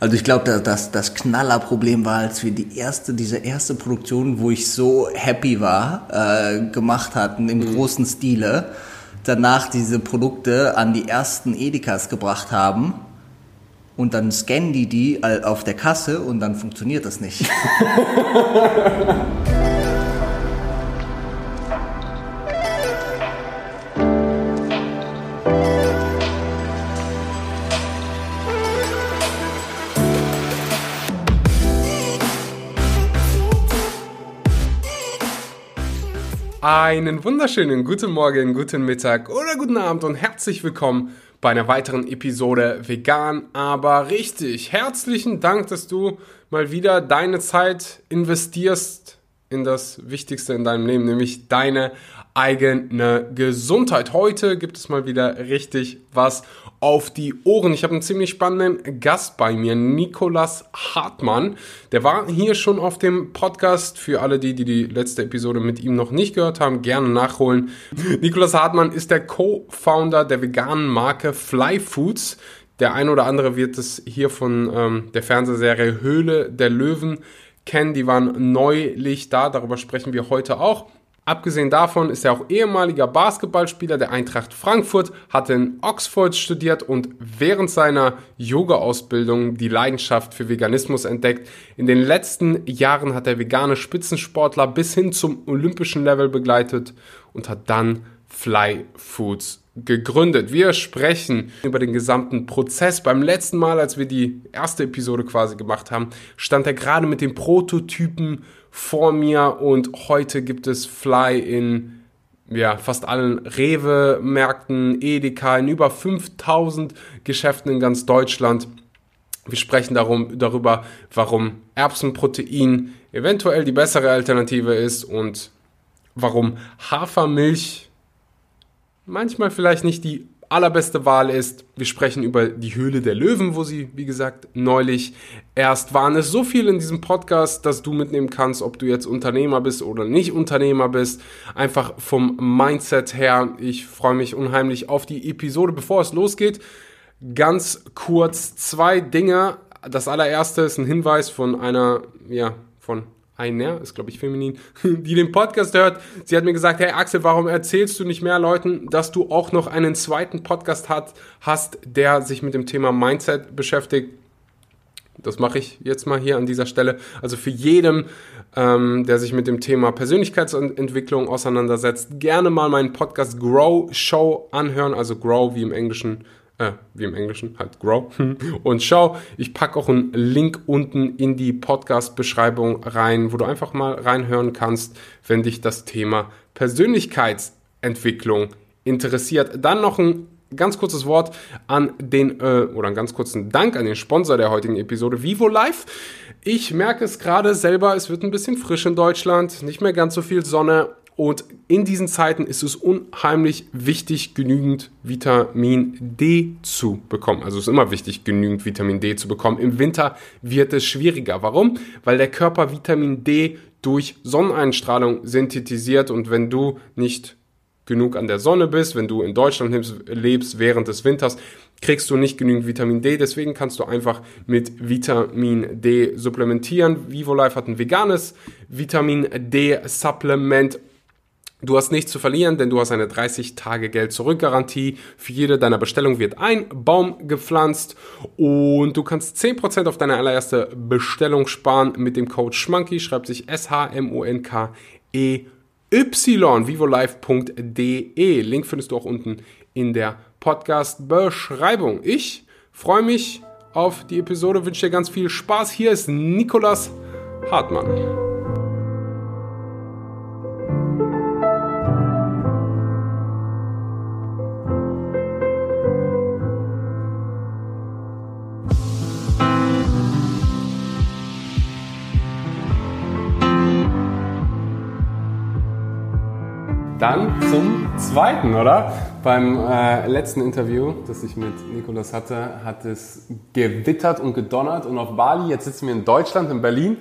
Also ich glaube, dass das, das Knallerproblem war, als wir die erste, diese erste Produktion, wo ich so happy war, äh, gemacht hatten im mhm. großen Stile, danach diese Produkte an die ersten Edekas gebracht haben und dann scannen die die auf der Kasse und dann funktioniert das nicht. Einen wunderschönen guten Morgen, guten Mittag oder guten Abend und herzlich willkommen bei einer weiteren Episode Vegan, aber richtig. Herzlichen Dank, dass du mal wieder deine Zeit investierst in das Wichtigste in deinem Leben, nämlich deine eigene Gesundheit. Heute gibt es mal wieder richtig was auf die Ohren. Ich habe einen ziemlich spannenden Gast bei mir, Nikolas Hartmann. Der war hier schon auf dem Podcast. Für alle die, die die letzte Episode mit ihm noch nicht gehört haben, gerne nachholen. Nikolas Hartmann ist der Co-Founder der veganen Marke Fly Foods. Der ein oder andere wird es hier von ähm, der Fernsehserie Höhle der Löwen kennen. Die waren neulich da. Darüber sprechen wir heute auch. Abgesehen davon ist er auch ehemaliger Basketballspieler der Eintracht Frankfurt, hat in Oxford studiert und während seiner Yoga-Ausbildung die Leidenschaft für Veganismus entdeckt. In den letzten Jahren hat er vegane Spitzensportler bis hin zum olympischen Level begleitet und hat dann Fly Foods gegründet. Wir sprechen über den gesamten Prozess. Beim letzten Mal, als wir die erste Episode quasi gemacht haben, stand er gerade mit den Prototypen vor mir und heute gibt es Fly in ja, fast allen Rewe-Märkten, Edeka, in über 5000 Geschäften in ganz Deutschland. Wir sprechen darum, darüber, warum Erbsenprotein eventuell die bessere Alternative ist und warum Hafermilch manchmal vielleicht nicht die allerbeste Wahl ist, wir sprechen über die Höhle der Löwen, wo sie, wie gesagt, neulich erst waren. Es so viel in diesem Podcast, dass du mitnehmen kannst, ob du jetzt Unternehmer bist oder nicht Unternehmer bist. Einfach vom Mindset her. Ich freue mich unheimlich auf die Episode. Bevor es losgeht, ganz kurz zwei Dinge. Das allererste ist ein Hinweis von einer, ja, von einer, ist glaube ich feminin, die den Podcast hört. Sie hat mir gesagt, hey Axel, warum erzählst du nicht mehr Leuten, dass du auch noch einen zweiten Podcast hat, hast, der sich mit dem Thema Mindset beschäftigt? Das mache ich jetzt mal hier an dieser Stelle. Also für jedem, ähm, der sich mit dem Thema Persönlichkeitsentwicklung auseinandersetzt, gerne mal meinen Podcast Grow Show anhören. Also Grow wie im Englischen äh, wie im Englischen, halt Grow. Und schau, ich packe auch einen Link unten in die Podcast-Beschreibung rein, wo du einfach mal reinhören kannst, wenn dich das Thema Persönlichkeitsentwicklung interessiert. Dann noch ein ganz kurzes Wort an den, äh, oder einen ganz kurzen Dank an den Sponsor der heutigen Episode, Vivo Life. Ich merke es gerade selber, es wird ein bisschen frisch in Deutschland, nicht mehr ganz so viel Sonne und in diesen Zeiten ist es unheimlich wichtig, genügend Vitamin D zu bekommen. Also es ist immer wichtig, genügend Vitamin D zu bekommen. Im Winter wird es schwieriger. Warum? Weil der Körper Vitamin D durch Sonneneinstrahlung synthetisiert und wenn du nicht genug an der Sonne bist, wenn du in Deutschland lebst während des Winters, kriegst du nicht genügend Vitamin D. Deswegen kannst du einfach mit Vitamin D supplementieren. VivoLife hat ein veganes Vitamin D-Supplement Du hast nichts zu verlieren, denn du hast eine 30 Tage Geld zurück Garantie. Für jede deiner Bestellung wird ein Baum gepflanzt und du kannst 10% auf deine allererste Bestellung sparen mit dem Code Schmanky. Schreibt sich S-H-M-O-N-K-E Y, vivolife.de. Link findest du auch unten in der Podcast-Beschreibung. Ich freue mich auf die Episode, wünsche dir ganz viel Spaß. Hier ist Nikolas Hartmann. Dann zum zweiten, oder? Beim äh, letzten Interview, das ich mit Nikolas hatte, hat es gewittert und gedonnert und auf Bali, jetzt sitzen wir in Deutschland, in Berlin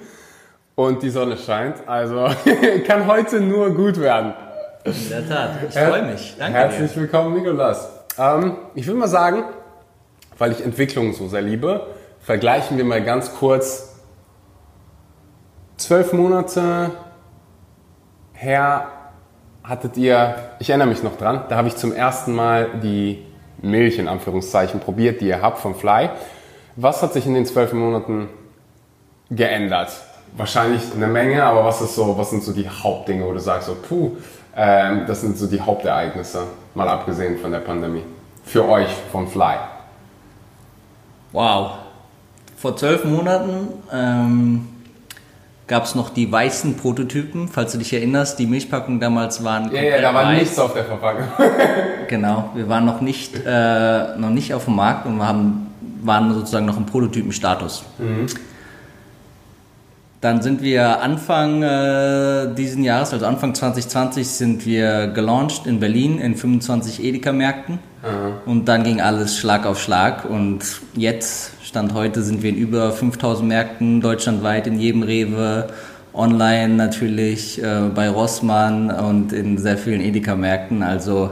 und die Sonne scheint. Also kann heute nur gut werden. In der Tat, ich freue mich. Danke Herzlich dir. willkommen, Nikolas. Ähm, ich würde mal sagen, weil ich Entwicklung so sehr liebe, vergleichen wir mal ganz kurz zwölf Monate her hattet ihr, ich erinnere mich noch dran, da habe ich zum ersten Mal die Milch in Anführungszeichen probiert, die ihr habt vom Fly. Was hat sich in den zwölf Monaten geändert? Wahrscheinlich eine Menge, aber was ist so, was sind so die Hauptdinge, wo du sagst, so, puh, ähm, das sind so die Hauptereignisse, mal abgesehen von der Pandemie. Für euch vom Fly. Wow. Vor zwölf Monaten ähm, gab es noch die weißen Prototypen, falls du dich erinnerst. Die Milchpackungen damals waren Ja, ja, da war weiß. nichts auf der Verpackung. genau, wir waren noch nicht, äh, noch nicht auf dem Markt und wir haben, waren sozusagen noch im Prototypenstatus. Mhm. Dann sind wir Anfang äh, diesen Jahres, also Anfang 2020, sind wir gelauncht in Berlin in 25 Edeka-Märkten. Und dann ging alles Schlag auf Schlag. Und jetzt, Stand heute, sind wir in über 5000 Märkten deutschlandweit, in jedem Rewe, online natürlich, äh, bei Rossmann und in sehr vielen Edeka-Märkten. Also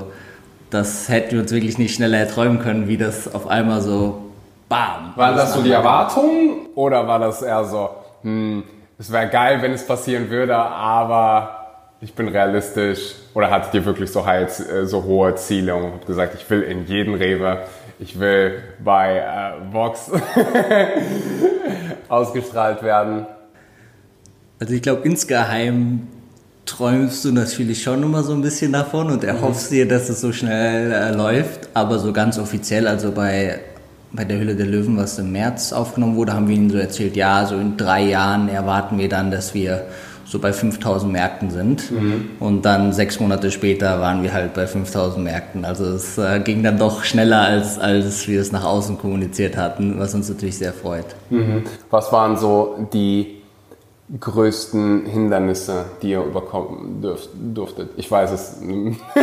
das hätten wir uns wirklich nicht schneller erträumen können, wie das auf einmal so bam. War das so die Erwartung oder war das eher so, hm, es wäre geil, wenn es passieren würde, aber ich bin realistisch. Oder hattet ihr wirklich so, halt, so hohe Ziele und gesagt, ich will in jeden Rewe, ich will bei äh, Vox ausgestrahlt werden? Also ich glaube, insgeheim träumst du natürlich schon immer so ein bisschen davon und erhoffst mhm. dir, dass es so schnell äh, läuft. Aber so ganz offiziell, also bei bei der Hülle der Löwen, was im März aufgenommen wurde, haben wir ihnen so erzählt, ja, so in drei Jahren erwarten wir dann, dass wir so bei 5000 Märkten sind. Mhm. Und dann sechs Monate später waren wir halt bei 5000 Märkten. Also es äh, ging dann doch schneller, als, als wir es nach außen kommuniziert hatten, was uns natürlich sehr freut. Mhm. Was waren so die größten Hindernisse, die ihr überkommen dürft, durftet? Ich weiß es,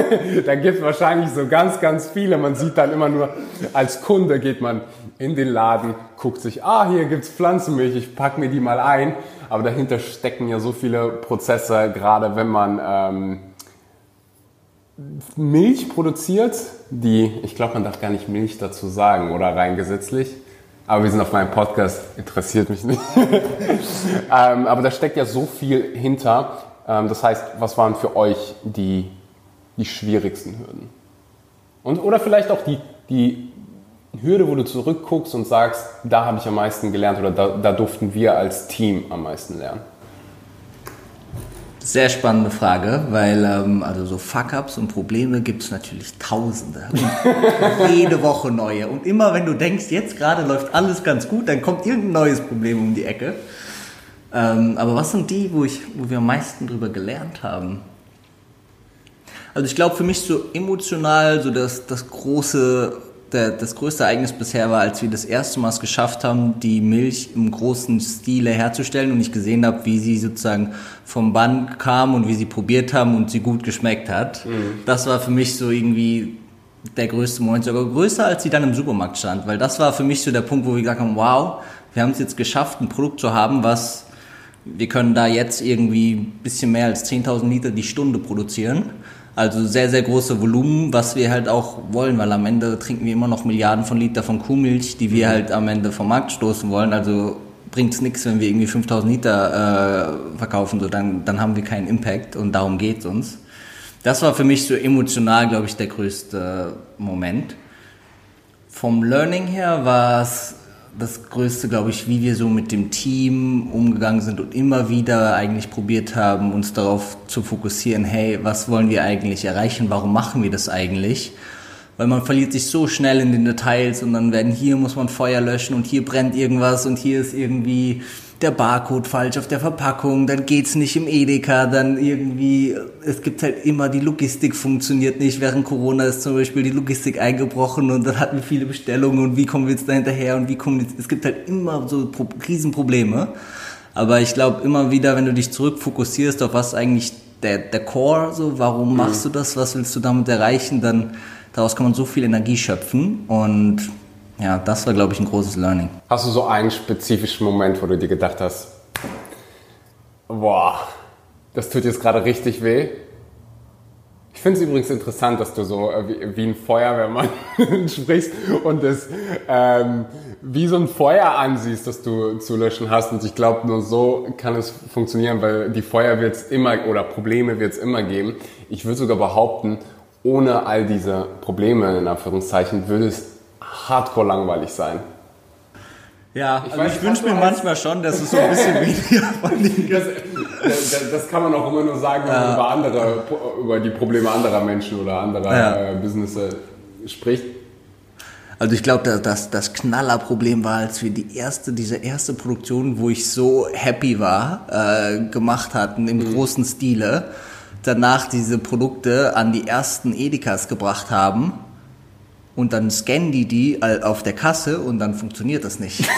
da gibt es wahrscheinlich so ganz, ganz viele. Man sieht dann immer nur, als Kunde geht man in den Laden, guckt sich, ah, hier gibt es Pflanzenmilch, ich pack mir die mal ein. Aber dahinter stecken ja so viele Prozesse, gerade wenn man ähm, Milch produziert, die, ich glaube, man darf gar nicht Milch dazu sagen, oder rein gesetzlich. Aber wir sind auf meinem Podcast, interessiert mich nicht. ähm, aber da steckt ja so viel hinter. Ähm, das heißt, was waren für euch die, die schwierigsten Hürden? Und, oder vielleicht auch die, die Hürde, wo du zurückguckst und sagst, da habe ich am meisten gelernt oder da, da durften wir als Team am meisten lernen? Sehr spannende Frage, weil ähm, also so Fuck-ups und Probleme gibt es natürlich Tausende. Jede Woche neue. Und immer wenn du denkst, jetzt gerade läuft alles ganz gut, dann kommt irgendein neues Problem um die Ecke. Ähm, aber was sind die, wo, ich, wo wir am meisten drüber gelernt haben? Also ich glaube für mich so emotional so das, das große der, das größte Ereignis bisher war, als wir das erste Mal es geschafft haben, die Milch im großen Stile herzustellen und ich gesehen habe, wie sie sozusagen vom Band kam und wie sie probiert haben und sie gut geschmeckt hat. Mhm. Das war für mich so irgendwie der größte Moment, sogar größer, als sie dann im Supermarkt stand, weil das war für mich so der Punkt, wo wir gesagt haben, wow, wir haben es jetzt geschafft, ein Produkt zu haben, was wir können da jetzt irgendwie ein bisschen mehr als 10.000 Liter die Stunde produzieren also sehr, sehr große Volumen, was wir halt auch wollen, weil am Ende trinken wir immer noch Milliarden von Liter von Kuhmilch, die wir mhm. halt am Ende vom Markt stoßen wollen. Also bringt es nichts, wenn wir irgendwie 5000 Liter äh, verkaufen, so dann, dann haben wir keinen Impact und darum geht es uns. Das war für mich so emotional, glaube ich, der größte Moment. Vom Learning her war es das Größte, glaube ich, wie wir so mit dem Team umgegangen sind und immer wieder eigentlich probiert haben, uns darauf zu fokussieren, hey, was wollen wir eigentlich erreichen, warum machen wir das eigentlich? Weil man verliert sich so schnell in den Details und dann werden hier muss man Feuer löschen und hier brennt irgendwas und hier ist irgendwie der Barcode falsch auf der Verpackung, dann geht's nicht im Edeka, dann irgendwie, es gibt halt immer, die Logistik funktioniert nicht. Während Corona ist zum Beispiel die Logistik eingebrochen und dann hatten wir viele Bestellungen und wie kommen wir jetzt da hinterher und wie kommen wir es gibt halt immer so Riesenprobleme. Aber ich glaube immer wieder, wenn du dich zurückfokussierst auf was eigentlich der, der Core, so, warum mhm. machst du das, was willst du damit erreichen, dann daraus kann man so viel Energie schöpfen und ja, das war, glaube ich, ein großes Learning. Hast du so einen spezifischen Moment, wo du dir gedacht hast, boah, das tut jetzt gerade richtig weh? Ich finde es übrigens interessant, dass du so äh, wie, wie, ein Feuerwehrmann sprichst und es ähm, wie so ein Feuer ansiehst, das du zu löschen hast. Und ich glaube, nur so kann es funktionieren, weil die Feuer wird es immer oder Probleme wird es immer geben. Ich würde sogar behaupten, ohne all diese Probleme in Anführungszeichen würde es hardcore langweilig sein. Ja, ich, also ich wünsche mir manchmal schon, dass es so ein bisschen weniger von den das, das, das, kann man auch immer nur sagen, wenn ja. man über andere, über die Probleme anderer Menschen oder anderer ja. äh, Businesses spricht. Also ich glaube, dass das Knallerproblem war, als wir die erste, diese erste Produktion, wo ich so happy war, äh, gemacht hatten im mhm. großen Stile, danach diese Produkte an die ersten Edekas gebracht haben und dann scannen die die auf der Kasse und dann funktioniert das nicht.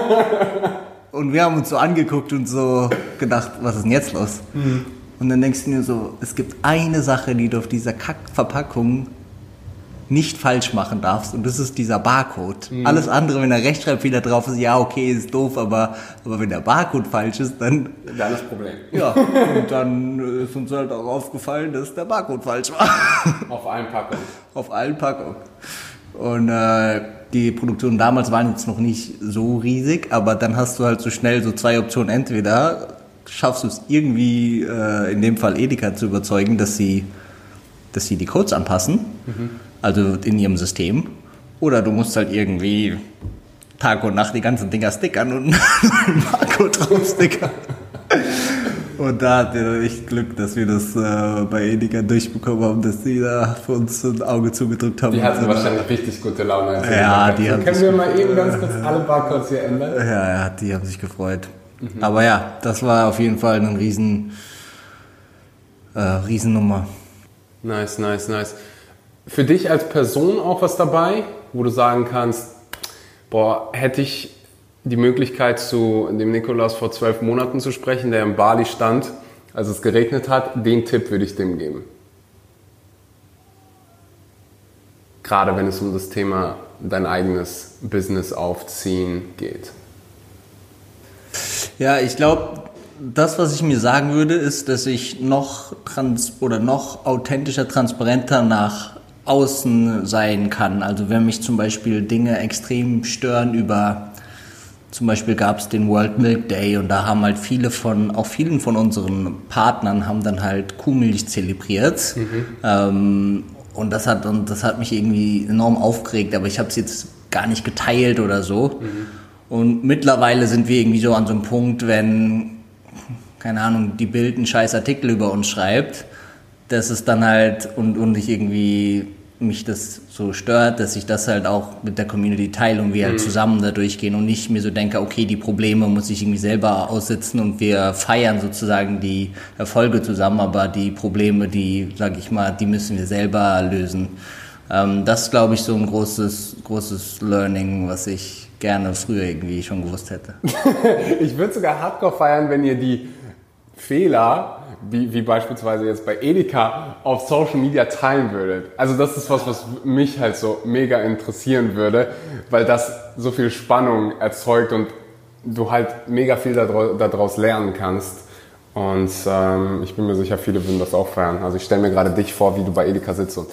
und wir haben uns so angeguckt und so gedacht, was ist denn jetzt los? Mhm. Und dann denkst du dir so, es gibt eine Sache, die du auf dieser Kackverpackung nicht falsch machen darfst und das ist dieser Barcode. Mhm. Alles andere, wenn der Rechtschreibfehler drauf ist, ja, okay, ist doof, aber, aber wenn der Barcode falsch ist, dann... Dann ist das Problem. Ja, und dann ist uns halt auch aufgefallen, dass der Barcode falsch war. Auf allen Packungen. Auf allen Packungen. Und äh, die Produktionen damals waren jetzt noch nicht so riesig, aber dann hast du halt so schnell so zwei Optionen. Entweder schaffst du es irgendwie, äh, in dem Fall Edeka zu überzeugen, dass sie, dass sie die Codes anpassen. Mhm also in ihrem System. Oder du musst halt irgendwie Tag und Nacht die ganzen Dinger stickern und Marco drauf stickern. Und da hatten wir echt Glück, dass wir das äh, bei Edeka durchbekommen haben, dass die da für uns ein Auge zugedrückt haben. Die hatten wahrscheinlich richtig gute Laune. Ja, die haben Können wir mal eben ganz kurz alle Barcodes hier ändern? Ja, ja, die haben sich gefreut. Mhm. Aber ja, das war auf jeden Fall eine riesen, äh, Riesennummer. Nice, nice, nice für dich als Person auch was dabei, wo du sagen kannst, boah, hätte ich die Möglichkeit zu dem Nikolaus vor zwölf Monaten zu sprechen, der in Bali stand, als es geregnet hat, den Tipp würde ich dem geben. Gerade wenn es um das Thema dein eigenes Business aufziehen geht. Ja, ich glaube, das, was ich mir sagen würde, ist, dass ich noch trans oder noch authentischer, transparenter nach außen sein kann. Also wenn mich zum Beispiel Dinge extrem stören über zum Beispiel gab es den World Milk Day und da haben halt viele von, auch vielen von unseren Partnern haben dann halt Kuhmilch zelebriert. Mhm. Ähm, und das hat, und das hat mich irgendwie enorm aufgeregt, aber ich habe es jetzt gar nicht geteilt oder so. Mhm. Und mittlerweile sind wir irgendwie so an so einem Punkt, wenn, keine Ahnung, die Bild einen scheiß Artikel über uns schreibt, dass es dann halt und, und ich irgendwie mich das so stört, dass ich das halt auch mit der Community teile und wir halt mhm. zusammen da durchgehen und nicht mir so denke, okay, die Probleme muss ich irgendwie selber aussitzen und wir feiern sozusagen die Erfolge zusammen, aber die Probleme, die, sag ich mal, die müssen wir selber lösen. Ähm, das ist, glaube ich, so ein großes, großes Learning, was ich gerne früher irgendwie schon gewusst hätte. ich würde sogar hardcore feiern, wenn ihr die Fehler wie, wie beispielsweise jetzt bei Edeka auf Social Media teilen würdet. Also das ist was, was mich halt so mega interessieren würde, weil das so viel Spannung erzeugt und du halt mega viel daraus lernen kannst. Und ähm, ich bin mir sicher, viele würden das auch feiern. Also ich stelle mir gerade dich vor, wie du bei Edeka sitzt und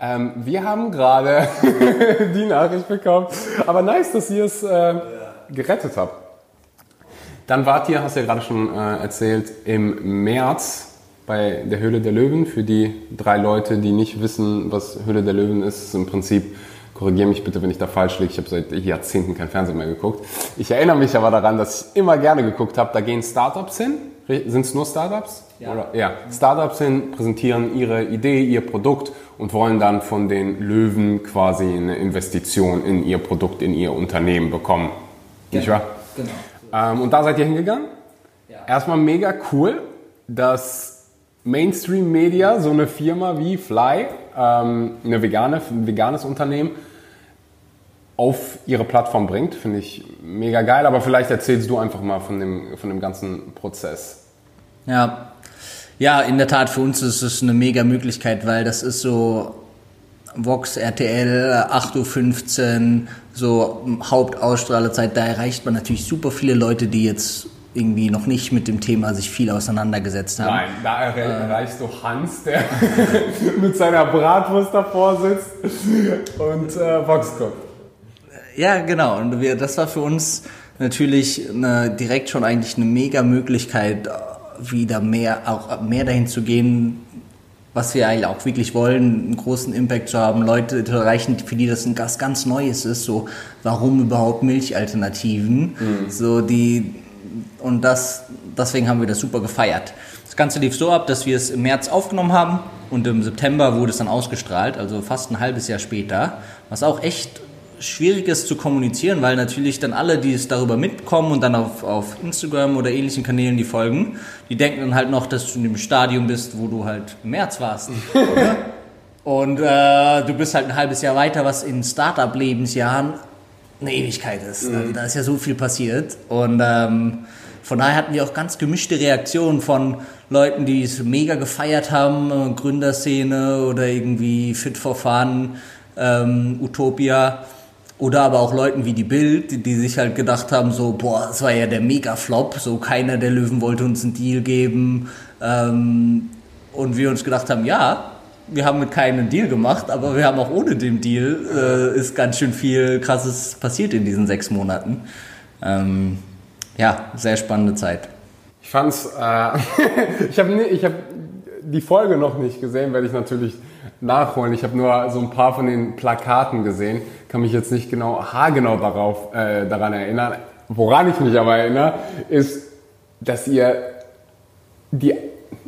ähm, wir haben gerade die Nachricht bekommen. Aber nice, dass ihr es äh, gerettet habt. Dann wart ihr, hast du ja gerade schon äh, erzählt, im März bei der Höhle der Löwen. Für die drei Leute, die nicht wissen, was Höhle der Löwen ist, ist im Prinzip, korrigiere mich bitte, wenn ich da falsch liege, ich habe seit Jahrzehnten kein Fernsehen mehr geguckt. Ich erinnere mich aber daran, dass ich immer gerne geguckt habe, da gehen Startups hin. Sind es nur Startups? Ja. Oder, ja. Startups hin, präsentieren ihre Idee, ihr Produkt und wollen dann von den Löwen quasi eine Investition in ihr Produkt, in ihr Unternehmen bekommen. Genau. Nicht wahr? Genau. Ähm, und da seid ihr hingegangen. Ja. Erstmal mega cool, dass Mainstream Media, so eine Firma wie Fly, ähm, eine vegane, ein veganes Unternehmen, auf ihre Plattform bringt. Finde ich mega geil, aber vielleicht erzählst du einfach mal von dem, von dem ganzen Prozess. Ja. ja, in der Tat, für uns ist es eine mega Möglichkeit, weil das ist so Vox, RTL, 8.15 Uhr, so Hauptausstrahlerzeit, da erreicht man natürlich super viele Leute, die jetzt irgendwie noch nicht mit dem Thema sich viel auseinandergesetzt haben. Nein, da erreichst du Hans, der mit seiner Bratwurst davor sitzt und äh, Vox guckt. Ja, genau. Und wir, das war für uns natürlich eine, direkt schon eigentlich eine mega Möglichkeit, wieder mehr, auch mehr dahin zu gehen, was wir eigentlich auch wirklich wollen, einen großen Impact zu haben, Leute zu erreichen, für die das ein ganz, ganz Neues ist, so, warum überhaupt Milchalternativen, mhm. so die, und das, deswegen haben wir das super gefeiert. Das Ganze lief so ab, dass wir es im März aufgenommen haben und im September wurde es dann ausgestrahlt, also fast ein halbes Jahr später, was auch echt schwierig ist zu kommunizieren, weil natürlich dann alle, die es darüber mitkommen und dann auf, auf Instagram oder ähnlichen Kanälen die folgen, die denken dann halt noch, dass du in dem Stadium bist, wo du halt im März warst. und äh, du bist halt ein halbes Jahr weiter, was in Startup-Lebensjahren eine Ewigkeit ist. Mhm. Also da ist ja so viel passiert. Und ähm, von daher hatten wir auch ganz gemischte Reaktionen von Leuten, die es mega gefeiert haben, Gründerszene oder irgendwie Fit for Fun, ähm, Utopia oder aber auch Leuten wie die Bild, die, sich halt gedacht haben, so, boah, das war ja der Mega-Flop, so keiner der Löwen wollte uns einen Deal geben. Ähm, und wir uns gedacht haben, ja, wir haben mit keinem einen Deal gemacht, aber wir haben auch ohne den Deal, äh, ist ganz schön viel Krasses passiert in diesen sechs Monaten. Ähm, ja, sehr spannende Zeit. Ich fand's, äh, ich habe ich hab die Folge noch nicht gesehen, werde ich natürlich nachholen. Ich habe nur so ein paar von den Plakaten gesehen, kann mich jetzt nicht genau haargenau darauf, äh, daran erinnern. Woran ich mich aber erinnere, ist, dass ihr die,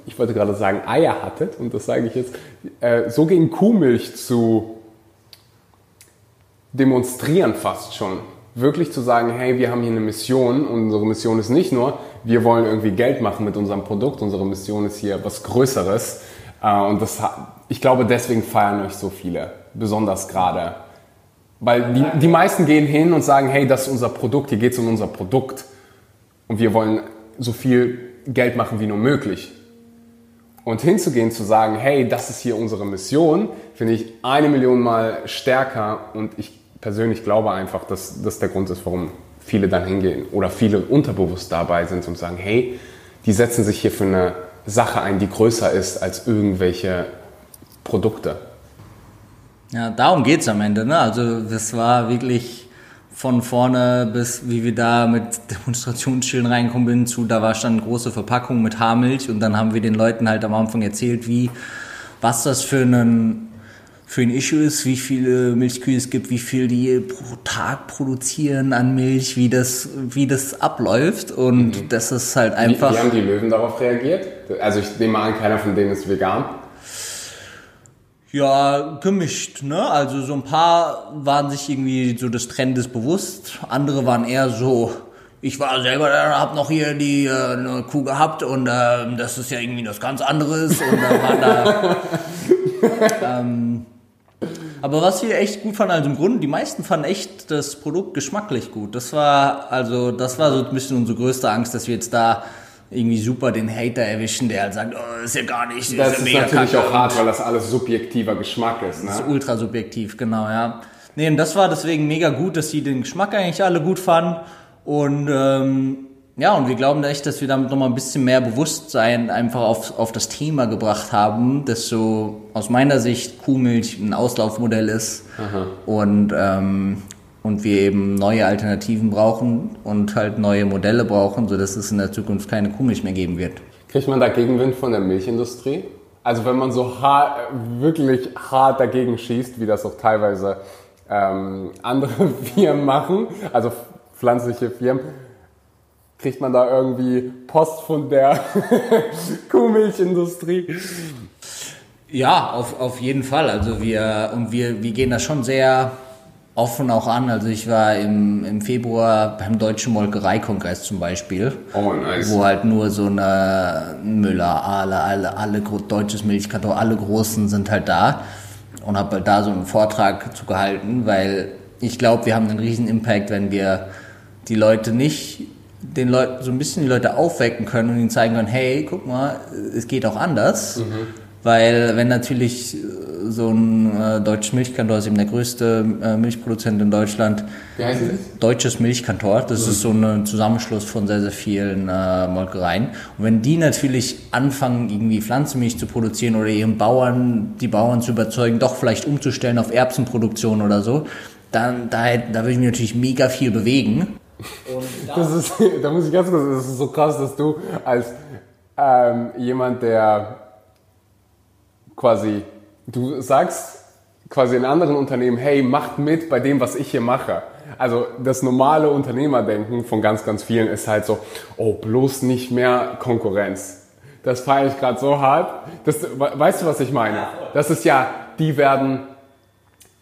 ich wollte gerade sagen Eier hattet, und das sage ich jetzt, äh, so gegen Kuhmilch zu demonstrieren fast schon. Wirklich zu sagen, hey, wir haben hier eine Mission und unsere Mission ist nicht nur, wir wollen irgendwie Geld machen mit unserem Produkt, unsere Mission ist hier was Größeres. Äh, und das, ich glaube, deswegen feiern euch so viele, besonders gerade. Weil die, die meisten gehen hin und sagen, hey, das ist unser Produkt, hier geht es um unser Produkt. Und wir wollen so viel Geld machen wie nur möglich. Und hinzugehen, zu sagen, hey, das ist hier unsere Mission, finde ich eine Million Mal stärker. Und ich persönlich glaube einfach, dass das der Grund ist, warum viele dann hingehen oder viele unterbewusst dabei sind und sagen, hey, die setzen sich hier für eine Sache ein, die größer ist als irgendwelche Produkte. Ja, darum geht es am Ende. Ne? Also das war wirklich von vorne bis wie wir da mit Demonstrationsschildern reinkommen bin zu, da war schon eine große Verpackung mit Haarmilch und dann haben wir den Leuten halt am Anfang erzählt, wie, was das für einen für ein Issue ist, wie viele Milchkühe es gibt, wie viel die pro Tag produzieren an Milch, wie das, wie das abläuft und mhm. das ist halt einfach. Wie, wie haben die Löwen darauf reagiert? Also ich nehme an, keiner von denen ist vegan. Ja, gemischt, ne? Also so ein paar waren sich irgendwie so des Trendes bewusst, andere waren eher so, ich war selber da, hab noch hier die äh, eine Kuh gehabt und äh, das ist ja irgendwie was ganz anderes und da waren da ähm, aber was wir echt gut fanden, also im Grunde, die meisten fanden echt das Produkt geschmacklich gut. Das war, also, das war so ein bisschen unsere größte Angst, dass wir jetzt da irgendwie super den Hater erwischen, der halt sagt, oh, ist ja gar nicht. Das ist, ist natürlich auch hart, weil das alles subjektiver Geschmack ist. Ne? Das ist ultra subjektiv, genau, ja. Nee, und das war deswegen mega gut, dass sie den Geschmack eigentlich alle gut fanden. Und ähm, ja, und wir glauben echt, dass wir damit nochmal ein bisschen mehr Bewusstsein einfach auf, auf das Thema gebracht haben, dass so aus meiner Sicht Kuhmilch ein Auslaufmodell ist Aha. und, ähm, und wir eben neue Alternativen brauchen und halt neue Modelle brauchen, sodass es in der Zukunft keine Kuhmilch mehr geben wird. Kriegt man da Gegenwind von der Milchindustrie? Also wenn man so hart, wirklich hart dagegen schießt, wie das auch teilweise ähm, andere Firmen machen, also pflanzliche Firmen, kriegt man da irgendwie Post von der Kuhmilchindustrie. Ja, auf, auf jeden Fall. Also wir, und wir, wir gehen da schon sehr offen auch an. Also ich war im, im Februar beim Deutschen Molkereikongress zum Beispiel. Oh, nice. Wo halt nur so eine Müller, alle, alle, alle deutsches Milchkarton, alle Großen sind halt da. Und habe halt da so einen Vortrag zu gehalten, weil ich glaube, wir haben einen riesen Impact, wenn wir die Leute nicht den Leuten so ein bisschen die Leute aufwecken können und ihnen zeigen können, hey, guck mal, es geht auch anders. Mhm. Weil wenn natürlich so ein äh, deutsches Milchkantor, ist eben der größte äh, Milchproduzent in Deutschland. Wie heißt das? Deutsches Milchkantor, das ist so ein Zusammenschluss von sehr, sehr vielen äh, Molkereien. Und wenn die natürlich anfangen, irgendwie Pflanzenmilch zu produzieren oder ihren Bauern, die Bauern zu überzeugen, doch vielleicht umzustellen auf Erbsenproduktion oder so, dann da, da würde ich mich natürlich mega viel bewegen. Das ist, da muss ich ganz kurz, das ist so krass, dass du als ähm, jemand, der quasi, du sagst quasi in anderen Unternehmen, hey, macht mit bei dem, was ich hier mache. Also das normale Unternehmerdenken von ganz, ganz vielen ist halt so, oh, bloß nicht mehr Konkurrenz. Das feiere ich gerade so hart. Das, weißt du, was ich meine? Das ist ja, die werden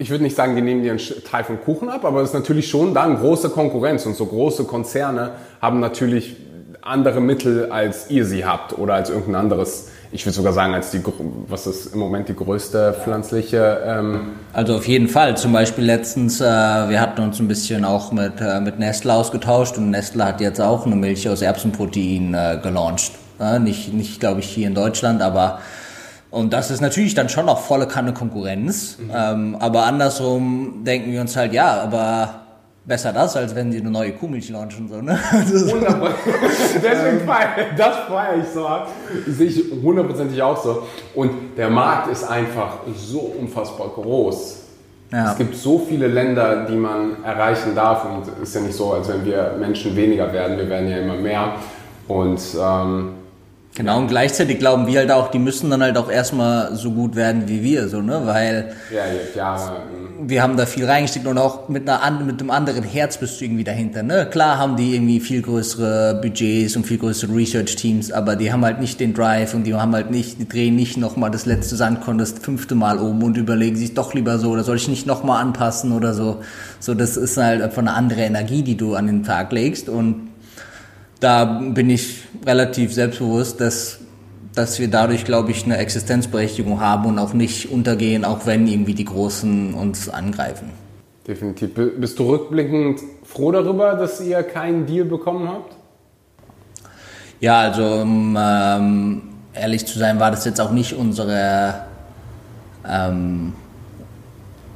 ich würde nicht sagen, die nehmen dir einen Teil vom Kuchen ab, aber es ist natürlich schon dann große Konkurrenz und so große Konzerne haben natürlich andere Mittel, als ihr sie habt oder als irgendein anderes. Ich würde sogar sagen, als die, was ist im Moment die größte pflanzliche. Ähm also auf jeden Fall. Zum Beispiel letztens, äh, wir hatten uns ein bisschen auch mit, äh, mit Nestle ausgetauscht und Nestle hat jetzt auch eine Milch aus Erbsenprotein äh, gelauncht. Äh, nicht, nicht glaube ich, hier in Deutschland, aber und das ist natürlich dann schon auch volle Kanne Konkurrenz. Mhm. Ähm, aber andersrum denken wir uns halt, ja, aber besser das, als wenn sie eine neue Kuhmilch launchen. So, ne? Wunderbar. Deswegen feier, das feiere ich so ab. Sehe ich hundertprozentig auch so. Und der Markt ist einfach so unfassbar groß. Ja. Es gibt so viele Länder, die man erreichen darf. Und es ist ja nicht so, als wenn wir Menschen weniger werden. Wir werden ja immer mehr. Und ähm, Genau, und gleichzeitig glauben wir halt auch, die müssen dann halt auch erstmal so gut werden wie wir, so, ne, weil ja, ja, wir haben da viel reingesteckt und auch mit, einer, mit einem anderen Herz bist du irgendwie dahinter, ne. Klar haben die irgendwie viel größere Budgets und viel größere Research-Teams, aber die haben halt nicht den Drive und die haben halt nicht, die drehen nicht nochmal das letzte Sandkorn das fünfte Mal um und überlegen sich doch lieber so, oder soll ich nicht nochmal anpassen oder so. So, das ist halt einfach eine andere Energie, die du an den Tag legst und da bin ich relativ selbstbewusst, dass, dass wir dadurch, glaube ich, eine Existenzberechtigung haben und auch nicht untergehen, auch wenn irgendwie die Großen uns angreifen. Definitiv. Bist du rückblickend froh darüber, dass ihr keinen Deal bekommen habt? Ja, also um ähm, ehrlich zu sein, war das jetzt auch nicht unsere, ähm,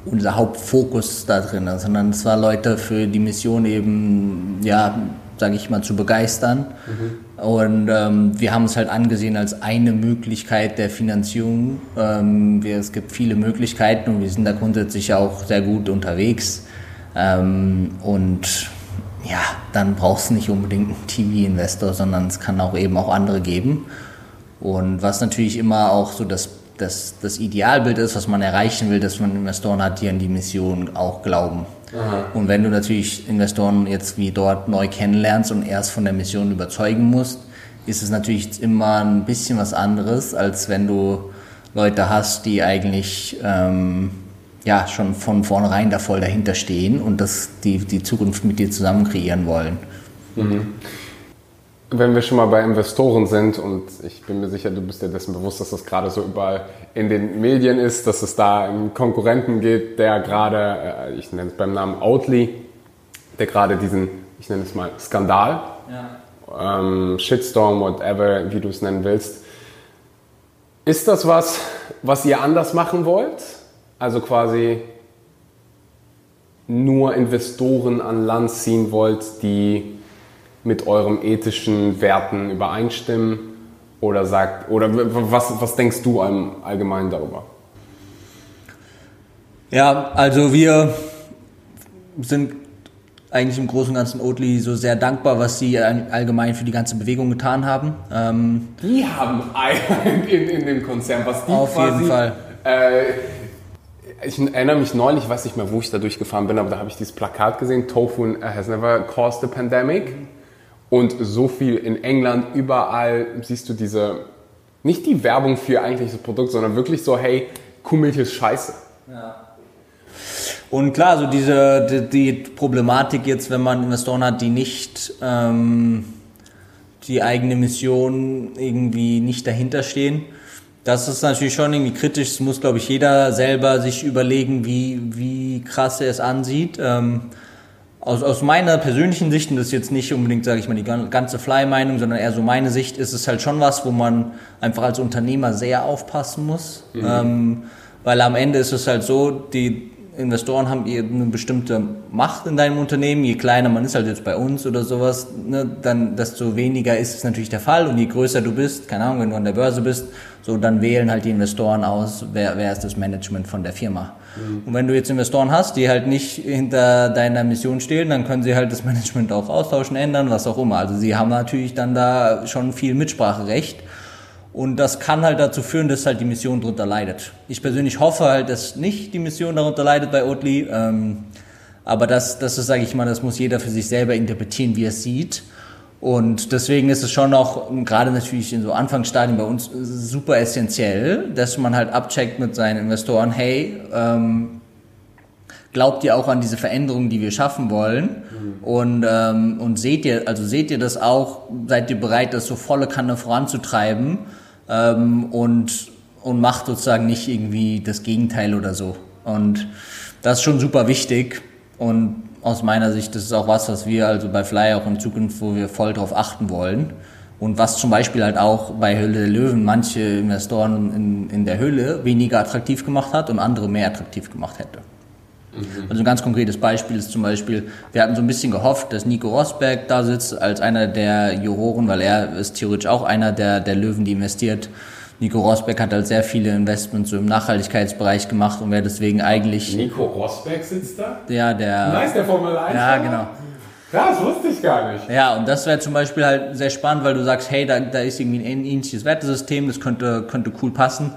unser Hauptfokus da drin, sondern es war Leute für die Mission eben, ja, sage ich mal, zu begeistern. Mhm. Und ähm, wir haben es halt angesehen als eine Möglichkeit der Finanzierung. Ähm, wir, es gibt viele Möglichkeiten und wir sind da grundsätzlich auch sehr gut unterwegs. Ähm, und ja, dann brauchst du nicht unbedingt einen TV-Investor, sondern es kann auch eben auch andere geben. Und was natürlich immer auch so das, das, das Idealbild ist, was man erreichen will, dass man Investoren hat, die an die Mission auch glauben. Aha. Und wenn du natürlich Investoren jetzt wie dort neu kennenlernst und erst von der Mission überzeugen musst, ist es natürlich immer ein bisschen was anderes, als wenn du Leute hast, die eigentlich ähm, ja schon von vornherein da voll dahinter stehen und das die, die Zukunft mit dir zusammen kreieren wollen. Mhm wenn wir schon mal bei Investoren sind und ich bin mir sicher, du bist dir dessen bewusst, dass das gerade so überall in den Medien ist, dass es da einen Konkurrenten gibt, der gerade, äh, ich nenne es beim Namen Outly, der gerade diesen, ich nenne es mal Skandal, ja. ähm, Shitstorm, whatever, wie du es nennen willst. Ist das was, was ihr anders machen wollt? Also quasi nur Investoren an Land ziehen wollt, die mit euren ethischen Werten übereinstimmen? Oder sagt, oder was, was denkst du allgemein darüber? Ja, also wir sind eigentlich im Großen und Ganzen Oatly so sehr dankbar, was sie allgemein für die ganze Bewegung getan haben. Ähm die haben in, in dem Konzern, was die Auf quasi, jeden Fall. Äh, ich erinnere mich neulich, ich weiß nicht mehr, wo ich da durchgefahren bin, aber da habe ich dieses Plakat gesehen, Tofu has never caused a pandemic. Und so viel in England, überall siehst du diese, nicht die Werbung für eigentlich das Produkt, sondern wirklich so, hey, Kuhmilch ist scheiße. Ja. Und klar, so diese die, die, Problematik jetzt, wenn man Investoren hat, die nicht ähm, die eigene Mission irgendwie nicht dahinter stehen, das ist natürlich schon irgendwie kritisch. Es muss, glaube ich, jeder selber sich überlegen, wie, wie krass er es ansieht. Ähm, aus, aus meiner persönlichen Sicht, und das ist jetzt nicht unbedingt, sage ich mal, die ganze Fly-Meinung, sondern eher so meine Sicht, ist es halt schon was, wo man einfach als Unternehmer sehr aufpassen muss. Mhm. Ähm, weil am Ende ist es halt so, die Investoren haben eine bestimmte Macht in deinem Unternehmen. Je kleiner man ist, halt jetzt bei uns oder sowas, ne, dann desto weniger ist es natürlich der Fall. Und je größer du bist, keine Ahnung, wenn du an der Börse bist, so dann wählen halt die Investoren aus, wer, wer ist das Management von der Firma. Mhm. Und wenn du jetzt Investoren hast, die halt nicht hinter deiner Mission stehen, dann können sie halt das Management auch austauschen, ändern, was auch immer. Also sie haben natürlich dann da schon viel Mitspracherecht. Und das kann halt dazu führen, dass halt die Mission darunter leidet. Ich persönlich hoffe halt, dass nicht die Mission darunter leidet bei Oatly. Ähm, aber das, das ist, sage ich mal, das muss jeder für sich selber interpretieren, wie er es sieht. Und deswegen ist es schon auch, gerade natürlich in so Anfangsstadien bei uns, super essentiell, dass man halt abcheckt mit seinen Investoren, hey, ähm, glaubt ihr auch an diese Veränderungen, die wir schaffen wollen? Mhm. Und, ähm, und seht ihr, also seht ihr das auch, seid ihr bereit, das so volle Kanne voranzutreiben? ähm, und, und macht sozusagen nicht irgendwie das Gegenteil oder so. Und das ist schon super wichtig und aus meiner Sicht das ist auch was, was wir also bei Fly auch in Zukunft, wo wir voll drauf achten wollen. Und was zum Beispiel halt auch bei Höhle der Löwen manche Investoren in, in der Höhle weniger attraktiv gemacht hat und andere mehr attraktiv gemacht hätte. Mhm. Also ein ganz konkretes Beispiel ist zum Beispiel, wir hatten so ein bisschen gehofft, dass Nico Rosberg da sitzt als einer der Juroren, weil er ist theoretisch auch einer der, der Löwen, die investiert. Nico Rosberg hat halt sehr viele Investments so im Nachhaltigkeitsbereich gemacht und wäre deswegen eigentlich. Nico Rosberg sitzt da? Ja, der. Nice, der Formel 1. Ja, genau. Krass, wusste ich gar nicht. Ja, und das wäre zum Beispiel halt sehr spannend, weil du sagst, hey, da, da ist irgendwie ein ähnliches Wertesystem, das könnte, könnte cool passen.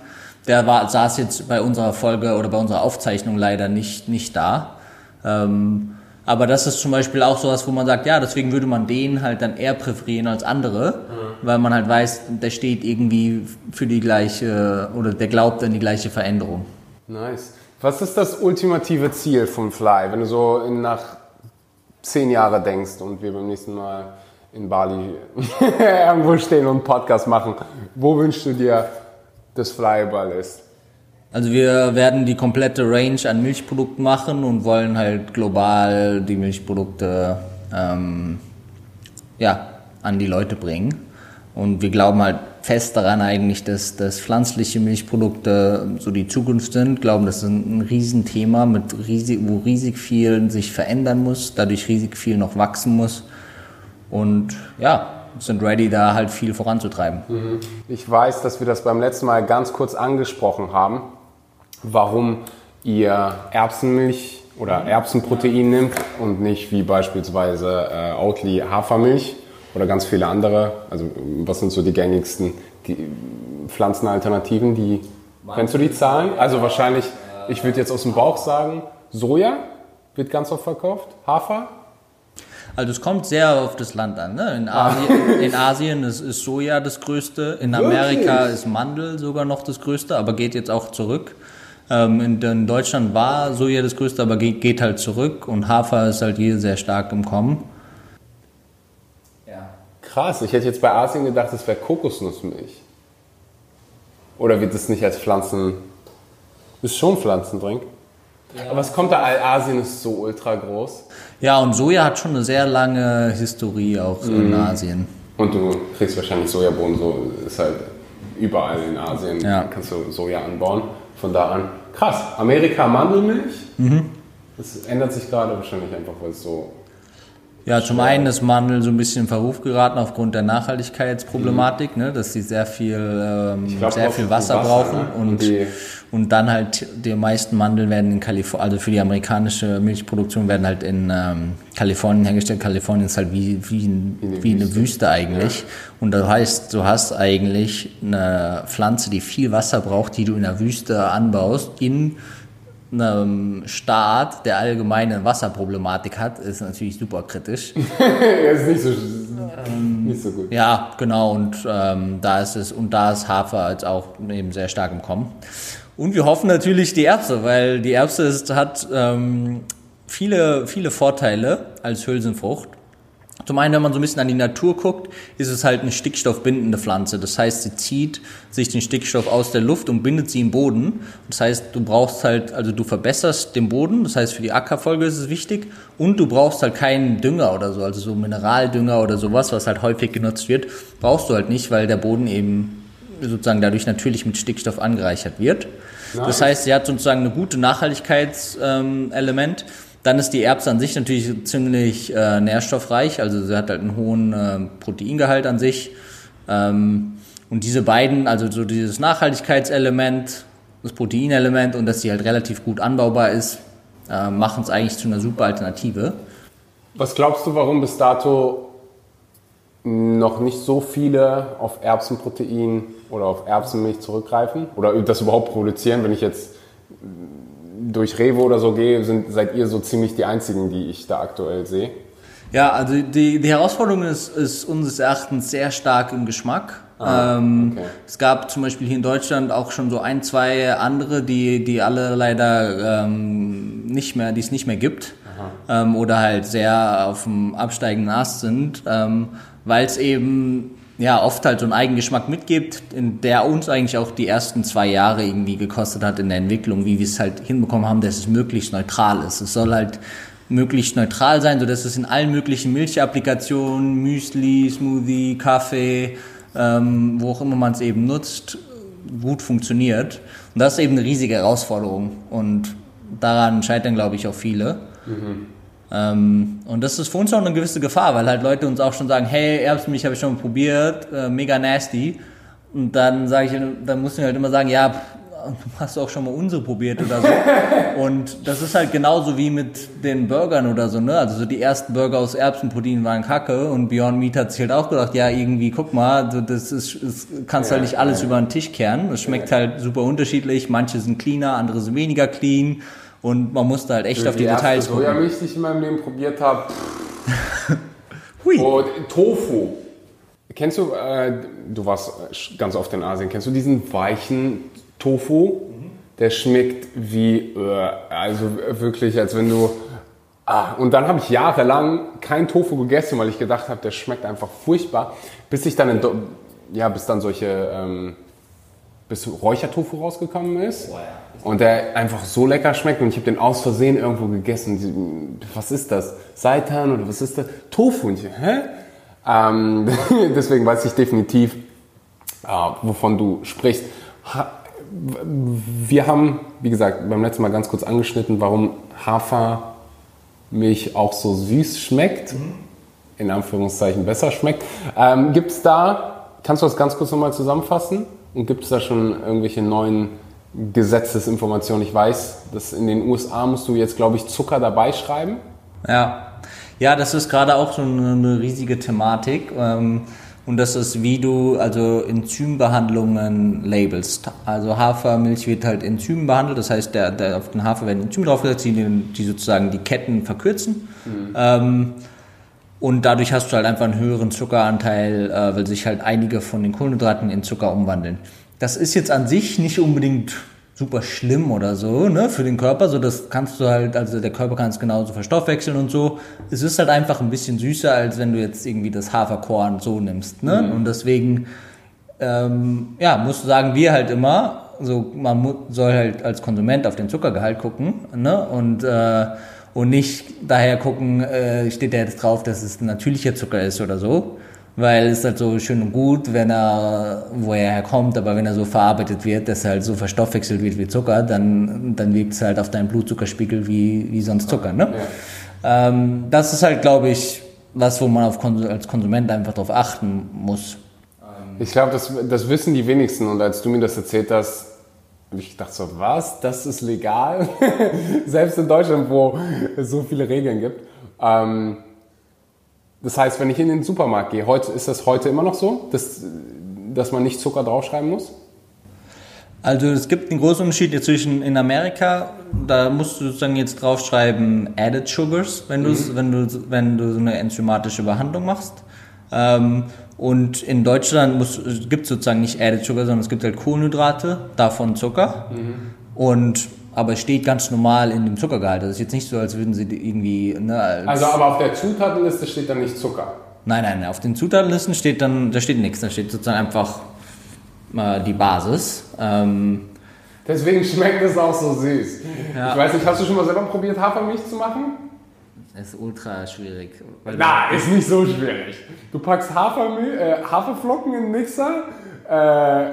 Der war, saß jetzt bei unserer Folge oder bei unserer Aufzeichnung leider nicht, nicht da. Ähm, aber das ist zum Beispiel auch sowas, wo man sagt, ja, deswegen würde man den halt dann eher präferieren als andere, mhm. weil man halt weiß, der steht irgendwie für die gleiche oder der glaubt an die gleiche Veränderung. Nice. Was ist das ultimative Ziel von Fly, wenn du so in, nach zehn Jahren denkst und wir beim nächsten Mal in Bali irgendwo stehen und einen Podcast machen? Wo wünschst du dir das Flyball ist? Also wir werden die komplette Range an Milchprodukten machen und wollen halt global die Milchprodukte ähm, ja, an die Leute bringen. Und wir glauben halt fest daran eigentlich, dass, dass pflanzliche Milchprodukte so die Zukunft sind. Glauben, das ist ein Riesenthema, mit riesig, wo riesig viel sich verändern muss, dadurch riesig viel noch wachsen muss. Und ja, sind ready, da halt viel voranzutreiben. Ich weiß, dass wir das beim letzten Mal ganz kurz angesprochen haben, warum ihr Erbsenmilch oder Erbsenprotein nimmt und nicht wie beispielsweise äh, Oatly Hafermilch oder ganz viele andere. Also was sind so die gängigsten die Pflanzenalternativen, die kennst du die Zahlen? Also wahrscheinlich, ich würde jetzt aus dem Bauch sagen, Soja wird ganz oft verkauft, Hafer also es kommt sehr auf das Land an. Ne? In, Asien, in Asien ist, ist, Soja das Größte, in Amerika Wirklich? ist Mandel sogar noch das Größte, aber geht jetzt auch zurück. Ähm, in, in, Deutschland war Soja das Größte, aber geht, geht, halt zurück und Hafer ist halt hier sehr stark im Kommen. Ja. Krass, ich hätte jetzt bei Asien gedacht, es wäre Kokosnussmilch. Oder wird es nicht als Pflanzen... Ist schon Pflanzendrink? Ja. Aber es kommt da, Asien ist so ultra groß. Ja, und Soja hat schon eine sehr lange Historie auch mm. in mhm. Asien. Und du kriegst wahrscheinlich Sojabohnen, so ist halt überall in Asien, ja. kannst du Soja anbauen. Von da an, krass, Amerika Mandelmilch, mhm. das ändert sich gerade wahrscheinlich einfach, weil es so ja, zum einen ist Mandel so ein bisschen in Verruf geraten aufgrund der Nachhaltigkeitsproblematik, mhm. ne, dass sie sehr viel, ähm, glaub, sehr viel Wasser, Wasser brauchen ne? und, und, und, dann halt die meisten Mandeln werden in Kalifornien, also für die amerikanische Milchproduktion werden halt in ähm, Kalifornien hergestellt. Kalifornien ist halt wie, wie, ein, wie, eine, wie Wüste. eine Wüste eigentlich. Ja. Und das heißt, du hast eigentlich eine Pflanze, die viel Wasser braucht, die du in der Wüste anbaust, in einem Staat, der allgemeine Wasserproblematik hat, ist natürlich super kritisch. ja, ist nicht so, ähm, nicht so gut. Ja, genau. Und ähm, da ist es und da ist Hafer jetzt auch eben sehr stark im Kommen. Und wir hoffen natürlich die Erbse, weil die Erbse ist, hat ähm, viele viele Vorteile als Hülsenfrucht. Zum einen, wenn man so ein bisschen an die Natur guckt, ist es halt eine stickstoffbindende Pflanze. Das heißt, sie zieht sich den Stickstoff aus der Luft und bindet sie im Boden. Das heißt, du brauchst halt, also du verbesserst den Boden. Das heißt, für die Ackerfolge ist es wichtig. Und du brauchst halt keinen Dünger oder so, also so Mineraldünger oder sowas, was halt häufig genutzt wird, brauchst du halt nicht, weil der Boden eben sozusagen dadurch natürlich mit Stickstoff angereichert wird. Das heißt, sie hat sozusagen eine gute Nachhaltigkeitselement. Ähm, dann ist die Erbse an sich natürlich ziemlich äh, nährstoffreich, also sie hat halt einen hohen äh, Proteingehalt an sich. Ähm, und diese beiden, also so dieses Nachhaltigkeitselement, das Proteinelement und dass sie halt relativ gut anbaubar ist, äh, machen es eigentlich zu einer super Alternative. Was glaubst du, warum bis dato noch nicht so viele auf Erbsenprotein oder auf Erbsenmilch zurückgreifen oder das überhaupt produzieren? Wenn ich jetzt durch Rewe oder so gehe, sind, seid ihr so ziemlich die einzigen, die ich da aktuell sehe. Ja, also die, die Herausforderung ist, ist unseres Erachtens sehr stark im Geschmack. Ah, ähm, okay. Es gab zum Beispiel hier in Deutschland auch schon so ein, zwei andere, die, die alle leider ähm, nicht mehr, die es nicht mehr gibt ähm, oder halt sehr auf dem absteigenden Ast sind, ähm, weil es eben ja, oft halt so einen Eigengeschmack mitgibt, in der uns eigentlich auch die ersten zwei Jahre irgendwie gekostet hat in der Entwicklung, wie wir es halt hinbekommen haben, dass es möglichst neutral ist. Es soll halt möglichst neutral sein, so dass es in allen möglichen Milchapplikationen, Müsli, Smoothie, Kaffee, ähm, wo auch immer man es eben nutzt, gut funktioniert. Und das ist eben eine riesige Herausforderung und daran scheitern, glaube ich, auch viele. Mhm. Ähm, und das ist für uns auch eine gewisse Gefahr, weil halt Leute uns auch schon sagen, hey, Erbsenmilch habe ich schon probiert, äh, mega nasty. Und dann sage ich, dann musst du halt immer sagen, ja, hast du auch schon mal unsere probiert oder so. und das ist halt genauso wie mit den Burgern oder so, ne? Also so die ersten Burger aus Erbsenprotein waren kacke und Beyond Meat hat sich halt auch gedacht, ja, irgendwie, guck mal, das ist, das kannst ja, halt nicht alles ja. über den Tisch kehren. Es schmeckt halt super unterschiedlich. Manche sind cleaner, andere sind weniger clean. Und man musste halt echt die auf die Details gucken. Sojamilch, die ich in meinem Leben probiert habe. Hui. Und Tofu. Kennst du, äh, du warst ganz oft in Asien, kennst du diesen weichen Tofu? Der schmeckt wie, äh, also wirklich, als wenn du. Ah, und dann habe ich jahrelang kein Tofu gegessen, weil ich gedacht habe, der schmeckt einfach furchtbar, bis ich dann in, ja, bis dann solche, ähm, bis Räuchertofu rausgekommen ist. Oh ja und der einfach so lecker schmeckt und ich habe den aus Versehen irgendwo gegessen. Was ist das? Seitan oder was ist das? Tofu. Und ich, hä? Ähm, deswegen weiß ich definitiv, äh, wovon du sprichst. Ha wir haben, wie gesagt, beim letzten Mal ganz kurz angeschnitten, warum Hafermilch auch so süß schmeckt. Mhm. In Anführungszeichen besser schmeckt. Ähm, gibt es da, kannst du das ganz kurz nochmal zusammenfassen? Und gibt es da schon irgendwelche neuen Gesetzesinformation. Ich weiß, dass in den USA musst du jetzt, glaube ich, Zucker dabei schreiben. Ja, ja, das ist gerade auch so eine, riesige Thematik. Ähm, und das ist, wie du also Enzymbehandlungen labelst. Also Hafermilch wird halt Enzymen behandelt, das heißt, der, der, auf den Hafer werden Enzyme draufgesetzt, die, die sozusagen die Ketten verkürzen. Mhm. Ähm, und dadurch hast du halt einfach einen höheren Zuckeranteil, äh, weil sich halt einige von den Kohlenhydraten in Zucker umwandeln das ist jetzt an sich nicht unbedingt super schlimm oder so, ne, für den Körper, so das kannst du halt, also der Körper kann es genauso verstoffwechseln und so. Es ist halt einfach ein bisschen süßer, als wenn du jetzt irgendwie das Haferkorn so nimmst, ne, mhm. und deswegen, ähm, ja, musst du sagen, wir halt immer, so, man soll halt als Konsument auf den Zuckergehalt gucken, ne, und, äh, und nicht daher gucken, äh, steht da jetzt drauf, dass es natürlicher Zucker ist oder so, weil es halt so schön und gut, wenn er, wo er herkommt, aber wenn er so verarbeitet wird, dass er halt so verstoffwechselt wird wie Zucker, dann, dann wirkt es halt auf deinen Blutzuckerspiegel wie, wie sonst Zucker. Ne? Ja. Ähm, das ist halt, glaube ich, was, wo man auf, als Konsument einfach darauf achten muss. Ich glaube, das, das wissen die wenigsten. Und als du mir das erzählt hast, ich dachte so, was? Das ist legal? Selbst in Deutschland, wo es so viele Regeln gibt. Ähm, das heißt, wenn ich in den Supermarkt gehe, heute, ist das heute immer noch so, dass, dass man nicht Zucker draufschreiben muss? Also es gibt einen großen Unterschied zwischen in Amerika, da musst du sozusagen jetzt draufschreiben Added Sugars, wenn, mhm. wenn, du, wenn du so eine enzymatische Behandlung machst. Ähm, und in Deutschland gibt es sozusagen nicht Added Sugar, sondern es gibt halt Kohlenhydrate, davon Zucker. Mhm. Und aber es steht ganz normal in dem Zuckergehalt. Das ist jetzt nicht so, als würden sie irgendwie. Ne, als also, aber auf der Zutatenliste steht dann nicht Zucker. Nein, nein, auf den Zutatenlisten steht dann, da steht nichts. Da steht sozusagen einfach äh, die Basis. Ähm, Deswegen schmeckt es auch so süß. Ja. Ich weiß nicht, hast du schon mal selber probiert, Hafermilch zu machen? Das ist ultra schwierig. Na, ist nicht so schwierig. Du packst Hafermilch, äh, Haferflocken in den Mixer, äh,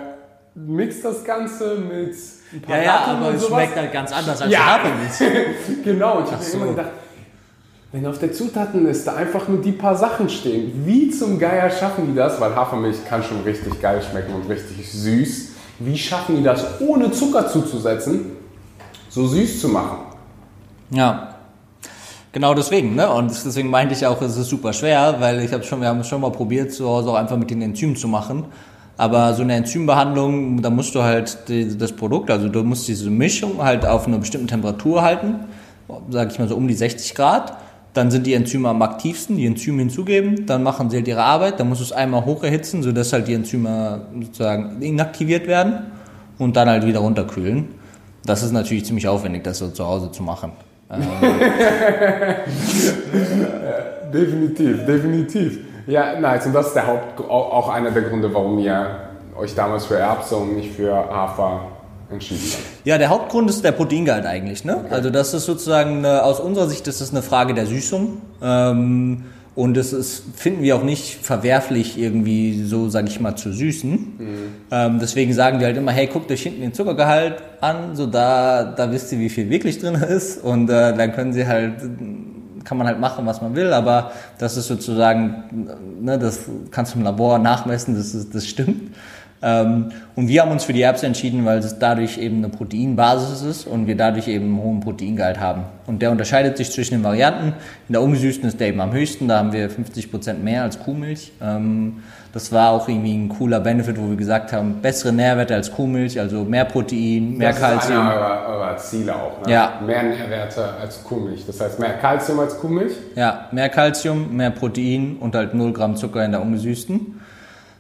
mixt das Ganze mit ein paar Ja, ja, aber es schmeckt halt ganz anders als ja. Hafermilch. genau, und ich habe so. immer gedacht, wenn auf der Zutatenliste einfach nur die paar Sachen stehen, wie zum Geier schaffen die das? Weil Hafermilch kann schon richtig geil schmecken und richtig süß. Wie schaffen die das, ohne Zucker zuzusetzen, so süß zu machen? Ja, Genau deswegen, ne? Und deswegen meinte ich auch, es ist super schwer, weil ich habe schon, wir haben es schon mal probiert, zu Hause auch einfach mit den Enzymen zu machen. Aber so eine Enzymbehandlung, da musst du halt die, das Produkt, also du musst diese Mischung halt auf einer bestimmten Temperatur halten, sage ich mal so um die 60 Grad. Dann sind die Enzyme am aktivsten, die Enzyme hinzugeben, dann machen sie halt ihre Arbeit, dann musst du es einmal hoch erhitzen, sodass halt die Enzyme sozusagen inaktiviert werden und dann halt wieder runterkühlen. Das ist natürlich ziemlich aufwendig, das so zu Hause zu machen. definitiv, definitiv. Ja, nice. Und das ist der Haupt, auch einer der Gründe, warum ihr euch damals für Erbse und nicht für Hafer entschieden habt. Ja, der Hauptgrund ist der Proteingehalt eigentlich. Ne? Okay. Also das ist sozusagen, eine, aus unserer Sicht ist das eine Frage der Süßung. Ähm, und es ist, finden wir auch nicht verwerflich, irgendwie so, sage ich mal, zu süßen. Mhm. Ähm, deswegen sagen wir halt immer, hey, guckt euch hinten den Zuckergehalt an, so da, da wisst ihr, wie viel wirklich drin ist. Und äh, dann können sie halt, kann man halt machen, was man will, aber das ist sozusagen, ne, das kannst du im Labor nachmessen, das, ist, das stimmt. Ähm, und wir haben uns für die Erbse entschieden, weil es dadurch eben eine Proteinbasis ist und wir dadurch eben einen hohen Proteingehalt haben. Und der unterscheidet sich zwischen den Varianten. In der ungesüßten ist der eben am höchsten, da haben wir 50% mehr als Kuhmilch. Ähm, das war auch irgendwie ein cooler Benefit, wo wir gesagt haben, bessere Nährwerte als Kuhmilch, also mehr Protein, mehr Kalzium. Das ist einer eurer, eurer Ziele auch, ne? Ja. Mehr Nährwerte als Kuhmilch. Das heißt mehr Kalzium als Kuhmilch? Ja, mehr Kalzium, mehr Protein und halt 0 Gramm Zucker in der ungesüßten.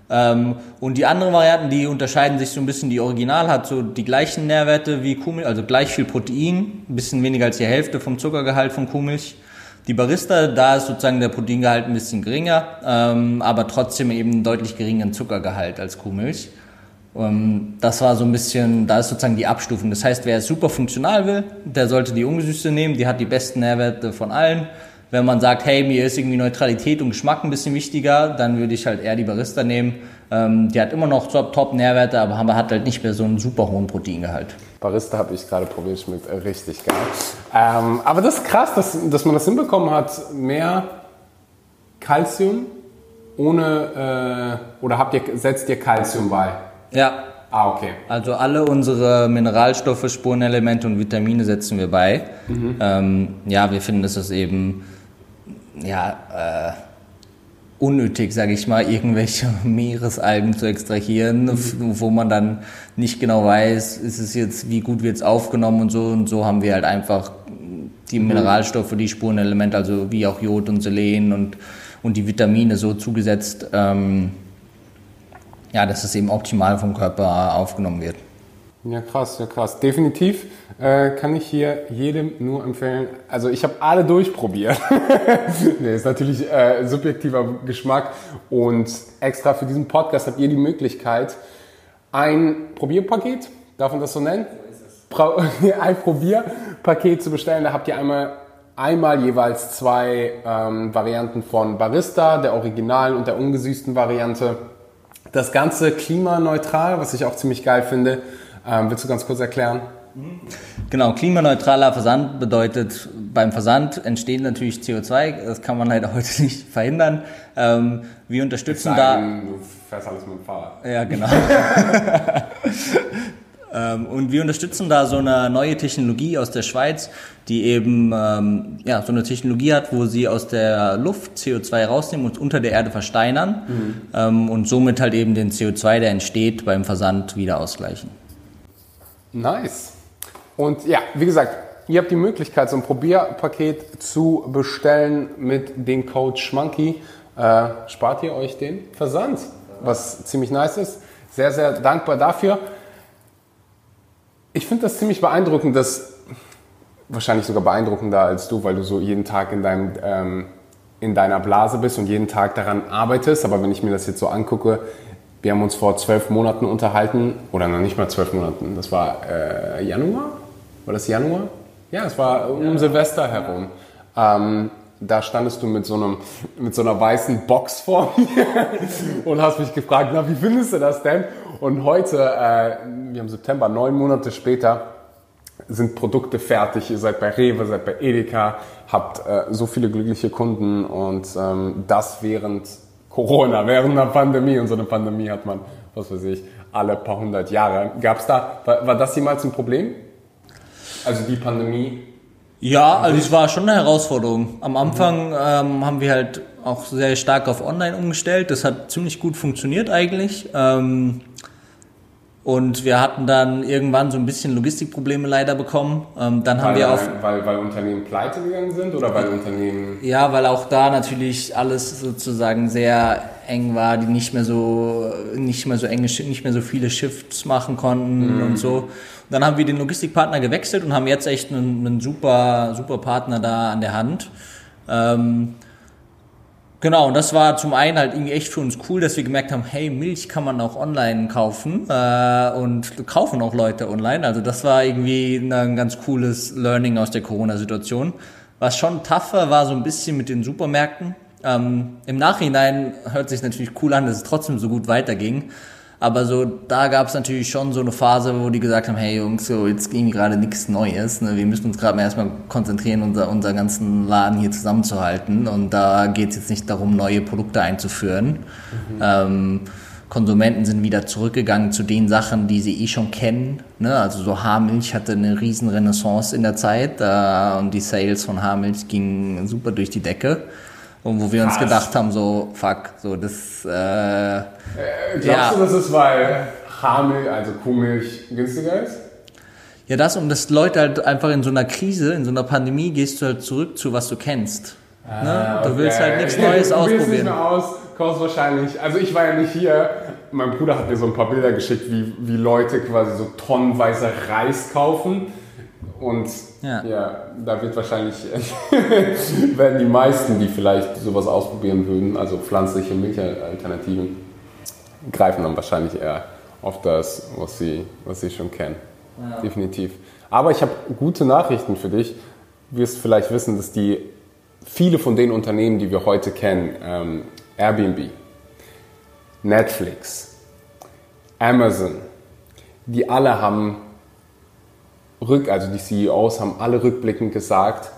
Ähm, und die anderen Varianten, die unterscheiden sich so ein bisschen. Die Original hat so die gleichen Nährwerte wie Kuhmilch, also gleich viel Protein, ein bisschen weniger als die Hälfte vom Zuckergehalt von Kuhmilch. Die Barista, da ist sozusagen der Proteingehalt ein bisschen geringer, ähm, aber trotzdem eben einen deutlich geringeren Zuckergehalt als Kuhmilch. Ähm, das war so ein bisschen, da ist sozusagen die Abstufung. Das heißt, wer super funktional will, der sollte die ungesüßte nehmen, die hat die besten Nährwerte von allen wenn man sagt, hey, mir ist irgendwie Neutralität und Geschmack ein bisschen wichtiger, dann würde ich halt eher die Barista nehmen. Ähm, die hat immer noch Top-Nährwerte, aber hat halt nicht mehr so einen super hohen Proteingehalt. Barista habe ich gerade probiert, schmeckt richtig geil. Ähm, aber das ist krass, dass, dass man das hinbekommen hat, mehr Kalzium ohne, äh, oder habt ihr, setzt ihr Kalzium bei? Ja. Ah, okay. Also alle unsere Mineralstoffe, Spurenelemente und Vitamine setzen wir bei. Mhm. Ähm, ja, wir finden, dass das eben ja, äh, unnötig, sage ich mal, irgendwelche Meeresalgen zu extrahieren, mhm. wo man dann nicht genau weiß, ist es jetzt, wie gut wird es aufgenommen und so. Und so haben wir halt einfach die mhm. Mineralstoffe, die Spurenelemente, also wie auch Jod und Selen und, und die Vitamine so zugesetzt, ähm, ja, dass es eben optimal vom Körper aufgenommen wird. Ja, krass, ja krass. Definitiv äh, kann ich hier jedem nur empfehlen. Also ich habe alle durchprobiert. nee, ist natürlich äh, subjektiver Geschmack. Und extra für diesen Podcast habt ihr die Möglichkeit, ein Probierpaket, darf man das so nennen? So ein Probierpaket zu bestellen. Da habt ihr einmal, einmal jeweils zwei ähm, Varianten von Barista, der originalen und der ungesüßten Variante. Das Ganze klimaneutral, was ich auch ziemlich geil finde. Ähm, willst du ganz kurz erklären? Genau, klimaneutraler Versand bedeutet, beim Versand entsteht natürlich CO2, das kann man halt heute nicht verhindern. Ähm, wir unterstützen da. Du fährst alles mit dem Fahrrad. Ja, genau. ähm, und wir unterstützen da so eine neue Technologie aus der Schweiz, die eben ähm, ja, so eine Technologie hat, wo sie aus der Luft CO2 rausnehmen und unter der Erde versteinern mhm. ähm, und somit halt eben den CO2, der entsteht, beim Versand wieder ausgleichen. Nice. Und ja, wie gesagt, ihr habt die Möglichkeit, so ein Probierpaket zu bestellen mit dem Code Schmanky. Äh, spart ihr euch den Versand, was ziemlich nice ist. Sehr, sehr dankbar dafür. Ich finde das ziemlich beeindruckend, dass wahrscheinlich sogar beeindruckender als du, weil du so jeden Tag in, deinem, ähm, in deiner Blase bist und jeden Tag daran arbeitest. Aber wenn ich mir das jetzt so angucke, wir haben uns vor zwölf Monaten unterhalten, oder noch nicht mal zwölf Monaten, das war äh, Januar? War das Januar? Ja, es war um ja. Silvester herum. Ähm, da standest du mit so, einem, mit so einer weißen Box vor mir und hast mich gefragt, na, wie findest du das denn? Und heute, äh, wir haben September, neun Monate später, sind Produkte fertig. Ihr seid bei Rewe, seid bei Edeka, habt äh, so viele glückliche Kunden und ähm, das während Corona, während einer Pandemie. Und so eine Pandemie hat man, was weiß ich, alle paar hundert Jahre. Gab's da, war, war das jemals ein Problem? Also die Pandemie ja, also es war schon eine Herausforderung. Am Anfang ähm, haben wir halt auch sehr stark auf Online umgestellt. Das hat ziemlich gut funktioniert eigentlich. Ähm, und wir hatten dann irgendwann so ein bisschen Logistikprobleme leider bekommen. Ähm, dann weil, haben wir auf weil, weil Unternehmen pleite gegangen sind oder weil Unternehmen ja, weil auch da natürlich alles sozusagen sehr eng war, die nicht mehr so nicht mehr so enge nicht mehr so viele Shifts machen konnten mhm. und so. Dann haben wir den Logistikpartner gewechselt und haben jetzt echt einen, einen super, super Partner da an der Hand. Ähm, genau, und das war zum einen halt irgendwie echt für uns cool, dass wir gemerkt haben, hey, Milch kann man auch online kaufen äh, und kaufen auch Leute online. Also das war irgendwie ein ganz cooles Learning aus der Corona-Situation. Was schon tougher war, so ein bisschen mit den Supermärkten. Ähm, Im Nachhinein hört sich natürlich cool an, dass es trotzdem so gut weiterging. Aber so, da gab es natürlich schon so eine Phase, wo die gesagt haben, hey Jungs, so jetzt ging gerade nichts Neues. Ne? Wir müssen uns gerade mal erstmal konzentrieren, unser, unser ganzen Laden hier zusammenzuhalten. Und da geht es jetzt nicht darum, neue Produkte einzuführen. Mhm. Ähm, Konsumenten sind wieder zurückgegangen zu den Sachen, die sie eh schon kennen. Ne? Also so Haarmilch hatte eine riesen Renaissance in der Zeit äh, und die Sales von Haarmilch gingen super durch die Decke. Und wo wir Krass. uns gedacht haben, so, fuck, so das. Äh, äh, glaubst ja. du, das ist, weil Haarmilch, also Kuhmilch, günstiger ist? Ja, das und dass Leute halt einfach in so einer Krise, in so einer Pandemie gehst du halt zurück zu was du kennst. Ah, ne? Du okay. willst halt nichts Neues du ausprobieren. Nicht mehr aus, kaufst wahrscheinlich. Also ich war ja nicht hier. Mein Bruder hat mir so ein paar Bilder geschickt, wie, wie Leute quasi so tonnenweise Reis kaufen und ja, ja da wird wahrscheinlich, werden die meisten, die vielleicht sowas ausprobieren würden, also pflanzliche Milchalternativen, greifen dann wahrscheinlich eher auf das, was sie, was sie schon kennen. Ja. Definitiv. Aber ich habe gute Nachrichten für dich. Du wirst vielleicht wissen, dass die viele von den Unternehmen, die wir heute kennen, ähm, Airbnb, Netflix, Amazon, die alle haben rück, also die CEOs haben alle rückblickend gesagt,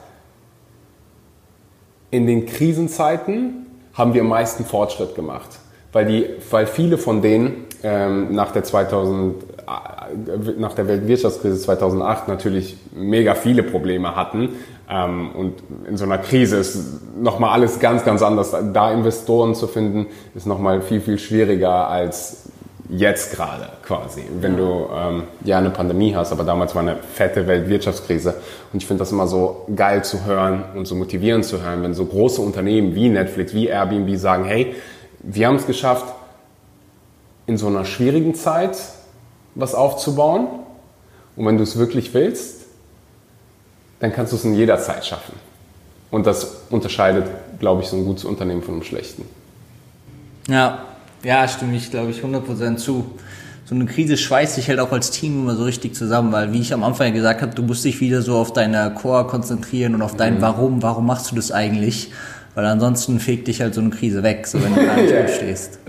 in den Krisenzeiten haben wir am meisten Fortschritt gemacht, weil, die, weil viele von denen ähm, nach, der 2000, äh, nach der Weltwirtschaftskrise 2008 natürlich mega viele Probleme hatten. Ähm, und in so einer Krise ist nochmal alles ganz, ganz anders. Da Investoren zu finden, ist nochmal viel, viel schwieriger als jetzt gerade quasi, wenn du ähm, ja eine Pandemie hast, aber damals war eine fette Weltwirtschaftskrise. Und ich finde das immer so geil zu hören und so motivierend zu hören, wenn so große Unternehmen wie Netflix, wie Airbnb sagen, hey, wir haben es geschafft, in so einer schwierigen Zeit was aufzubauen. Und wenn du es wirklich willst, dann kannst du es in jeder Zeit schaffen. Und das unterscheidet, glaube ich, so ein gutes Unternehmen von einem schlechten. Ja, ja, stimme ich, glaube ich, 100% zu. So eine Krise schweißt sich halt auch als Team immer so richtig zusammen, weil, wie ich am Anfang gesagt habe, du musst dich wieder so auf deine Core konzentrieren und auf dein mhm. Warum, warum machst du das eigentlich? Weil ansonsten fegt dich halt so eine Krise weg, so wenn du gar nicht yeah. stehst.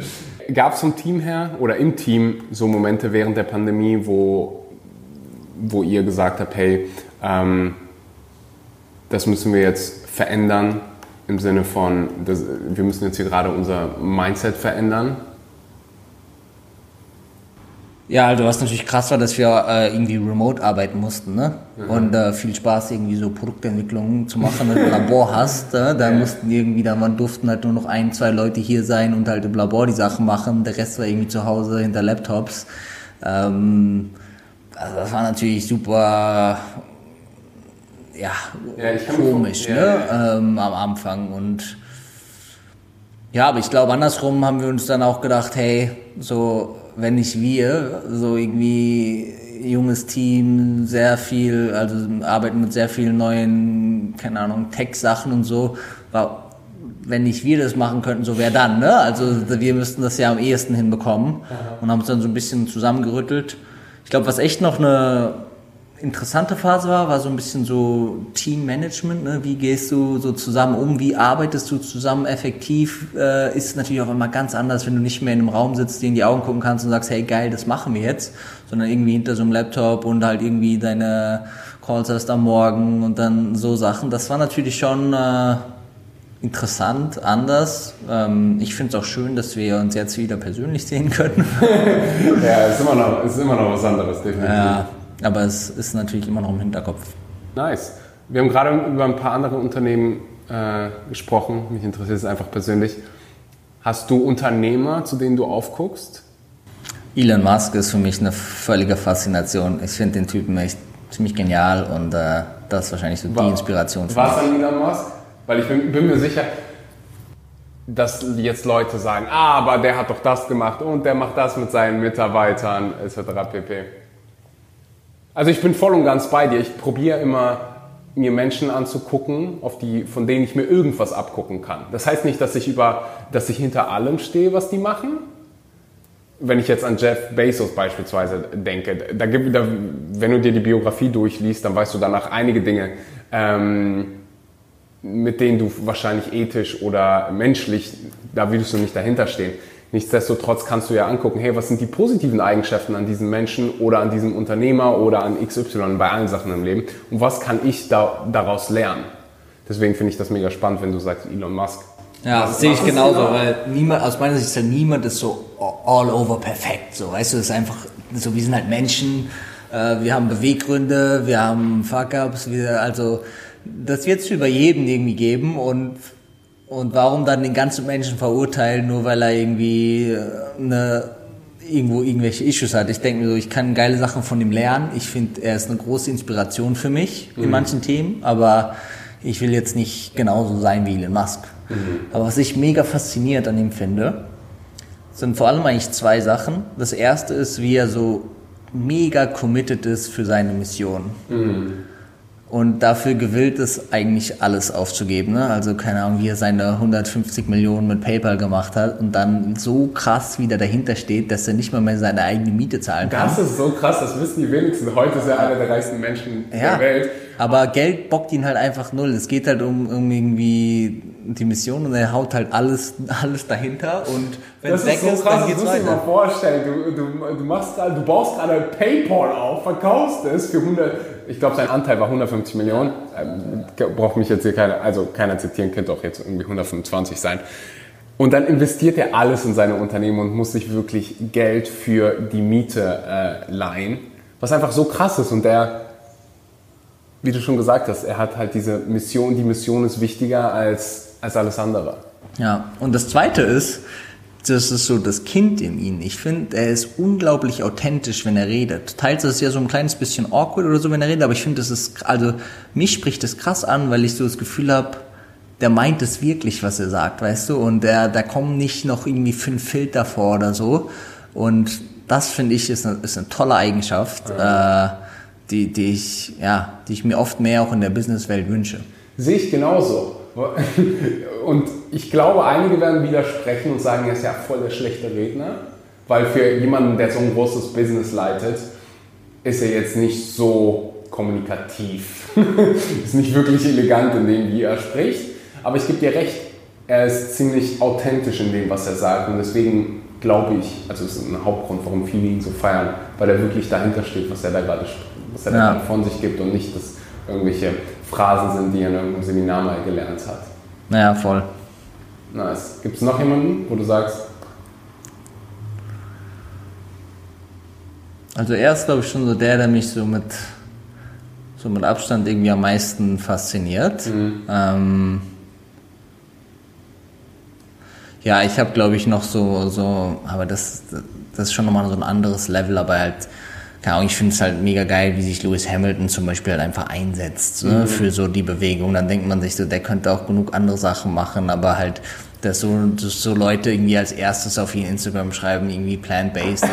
Gab es vom Team her oder im Team so Momente während der Pandemie, wo, wo ihr gesagt habt, hey, ähm, das müssen wir jetzt verändern, im Sinne von, das, wir müssen jetzt hier gerade unser Mindset verändern? Ja, also was natürlich krass war, dass wir äh, irgendwie remote arbeiten mussten, ne? Mhm. Und äh, viel Spaß irgendwie so Produktentwicklung zu machen, wenn du ein Labor hast. Äh, da ja. mussten irgendwie, da man durften halt nur noch ein, zwei Leute hier sein und halt im Labor die Sachen machen. Der Rest war irgendwie zu Hause hinter Laptops. Ähm, also das war natürlich super ja, ja komisch, ne? Ja. Ähm, am Anfang. Und ja, aber ich glaube, andersrum haben wir uns dann auch gedacht, hey, so, wenn nicht wir, so irgendwie junges Team, sehr viel, also arbeiten mit sehr vielen neuen, keine Ahnung, Tech-Sachen und so, war, wenn nicht wir das machen könnten, so wer dann, ne? Also wir müssten das ja am ehesten hinbekommen und haben uns dann so ein bisschen zusammengerüttelt. Ich glaube, was echt noch eine interessante Phase war, war so ein bisschen so Teammanagement. Ne? Wie gehst du so zusammen um? Wie arbeitest du zusammen effektiv? Äh, ist natürlich auch immer ganz anders, wenn du nicht mehr in einem Raum sitzt, dir in die Augen gucken kannst und sagst, hey geil, das machen wir jetzt, sondern irgendwie hinter so einem Laptop und halt irgendwie deine Calls erst am Morgen und dann so Sachen. Das war natürlich schon äh, interessant, anders. Ähm, ich finde es auch schön, dass wir uns jetzt wieder persönlich sehen können. ja, ist immer noch, ist immer noch was anderes, definitiv. Ja. Aber es ist natürlich immer noch im Hinterkopf. Nice. Wir haben gerade über ein paar andere Unternehmen äh, gesprochen. Mich interessiert es einfach persönlich. Hast du Unternehmer, zu denen du aufguckst? Elon Musk ist für mich eine völlige Faszination. Ich finde den Typen echt ziemlich genial und äh, das ist wahrscheinlich so war, die Inspiration. Für Was an Elon Musk? Weil ich bin, bin, mir sicher, dass jetzt Leute sagen, ah, aber der hat doch das gemacht und der macht das mit seinen Mitarbeitern etc. pp. Also ich bin voll und ganz bei dir. Ich probiere immer mir Menschen anzugucken, auf die, von denen ich mir irgendwas abgucken kann. Das heißt nicht, dass ich über, dass ich hinter allem stehe, was die machen. Wenn ich jetzt an Jeff Bezos beispielsweise denke, da gibt, da, wenn du dir die Biografie durchliest, dann weißt du danach einige Dinge, ähm, mit denen du wahrscheinlich ethisch oder menschlich, da würdest du nicht dahinter stehen. Nichtsdestotrotz kannst du ja angucken, hey, was sind die positiven Eigenschaften an diesem Menschen oder an diesem Unternehmer oder an XY bei allen Sachen im Leben und was kann ich da, daraus lernen? Deswegen finde ich das mega spannend, wenn du sagst Elon Musk. Ja, das sehe ich genauso, genau? weil niemand, aus meiner Sicht ist ja niemand ist so all over perfekt, so, weißt du, es ist einfach so, wir sind halt Menschen, äh, wir haben Beweggründe, wir haben Fuck-Ups, wir, also, das wird es über jeden irgendwie geben und und warum dann den ganzen Menschen verurteilen, nur weil er irgendwie äh, eine, irgendwo irgendwelche Issues hat? Ich denke mir so, ich kann geile Sachen von ihm lernen. Ich finde, er ist eine große Inspiration für mich mhm. in manchen Themen, aber ich will jetzt nicht genauso sein wie Elon Musk. Mhm. Aber was ich mega fasziniert an ihm finde, sind vor allem eigentlich zwei Sachen. Das erste ist, wie er so mega committed ist für seine Mission. Mhm und dafür gewillt ist, eigentlich alles aufzugeben. Ne? Also keine Ahnung, wie er seine 150 Millionen mit PayPal gemacht hat und dann so krass wieder dahinter steht, dass er nicht mal mehr seine eigene Miete zahlen kann. Das ist so krass, das wissen die wenigsten. Heute ist er einer der reichsten Menschen ja, der Welt. Aber Geld bockt ihn halt einfach null. Es geht halt um, um irgendwie die Mission und er haut halt alles, alles dahinter und wenn es weg ist, so ist krass, dann geht's das musst weiter. dir mal vorstellen. Du, du, du, machst, du baust gerade PayPal auf, verkaufst es für 100 ich glaube, sein Anteil war 150 Millionen. Ähm, braucht mich jetzt hier keiner, also keiner zitieren, könnte auch jetzt irgendwie 125 sein. Und dann investiert er alles in seine Unternehmen und muss sich wirklich Geld für die Miete äh, leihen. Was einfach so krass ist. Und der, wie du schon gesagt hast, er hat halt diese Mission, die Mission ist wichtiger als, als alles andere. Ja, und das Zweite ist, das ist so das Kind in ihm. Ich finde, er ist unglaublich authentisch, wenn er redet. Teils ist es ja so ein kleines bisschen awkward oder so, wenn er redet, aber ich finde, das ist, also mich spricht das krass an, weil ich so das Gefühl habe, der meint es wirklich, was er sagt, weißt du? Und der, da kommen nicht noch irgendwie fünf Filter vor oder so. Und das finde ich ist eine, ist eine tolle Eigenschaft, äh, die, die ich, ja, die ich mir oft mehr auch in der Businesswelt wünsche. Sehe ich genauso. Und ich glaube, einige werden widersprechen und sagen, er ist ja voll der schlechte Redner, weil für jemanden, der so ein großes Business leitet, ist er jetzt nicht so kommunikativ. ist nicht wirklich elegant in dem, wie er spricht. Aber ich gebe dir recht, er ist ziemlich authentisch in dem, was er sagt. Und deswegen glaube ich, also es ist ein Hauptgrund, warum viele ihn so feiern, weil er wirklich dahinter steht, was er da gerade, was er ja. von sich gibt und nicht, dass irgendwelche Phrasen sind, die er in irgendeinem Seminar mal gelernt hat. Naja, voll. Nice. Gibt es noch jemanden, wo du sagst? Also er ist, glaube ich, schon so der, der mich so mit, so mit Abstand irgendwie am meisten fasziniert. Mhm. Ähm, ja, ich habe, glaube ich, noch so, so, aber das, das ist schon nochmal so ein anderes Level, aber halt keine Ahnung, ich finde es halt mega geil, wie sich Lewis Hamilton zum Beispiel halt einfach einsetzt ne, mhm. für so die Bewegung. Dann denkt man sich so, der könnte auch genug andere Sachen machen, aber halt, dass so, dass so Leute irgendwie als erstes auf ihren Instagram schreiben, irgendwie plant-based.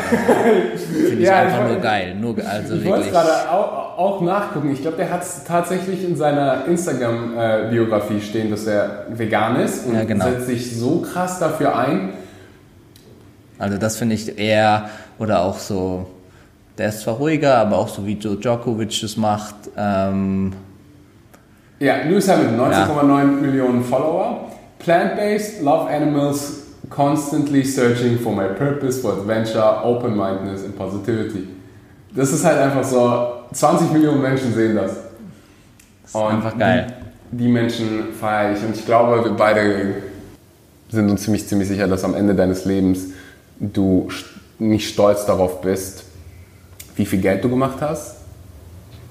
finde ich ja, einfach ich nur geil. Nur, also ich wollte gerade auch, auch, nachgucken. Ich glaube, der hat es tatsächlich in seiner Instagram-Biografie stehen, dass er vegan ist und ja, genau. setzt sich so krass dafür ein. Also das finde ich eher, oder auch so der ist zwar ruhiger, aber auch so wie Joe Djokovic das macht. Ähm, ja, Lewis Hamilton, 19,9 ja. Millionen Follower. Plant-based, love animals, constantly searching for my purpose, for adventure, open-mindedness and positivity. Das ist halt einfach so, 20 Millionen Menschen sehen das. das ist und einfach geil. Die, die Menschen feiere ich. Und ich glaube, wir beide sind uns ziemlich, ziemlich sicher, dass am Ende deines Lebens du nicht stolz darauf bist, wie viel Geld du gemacht hast,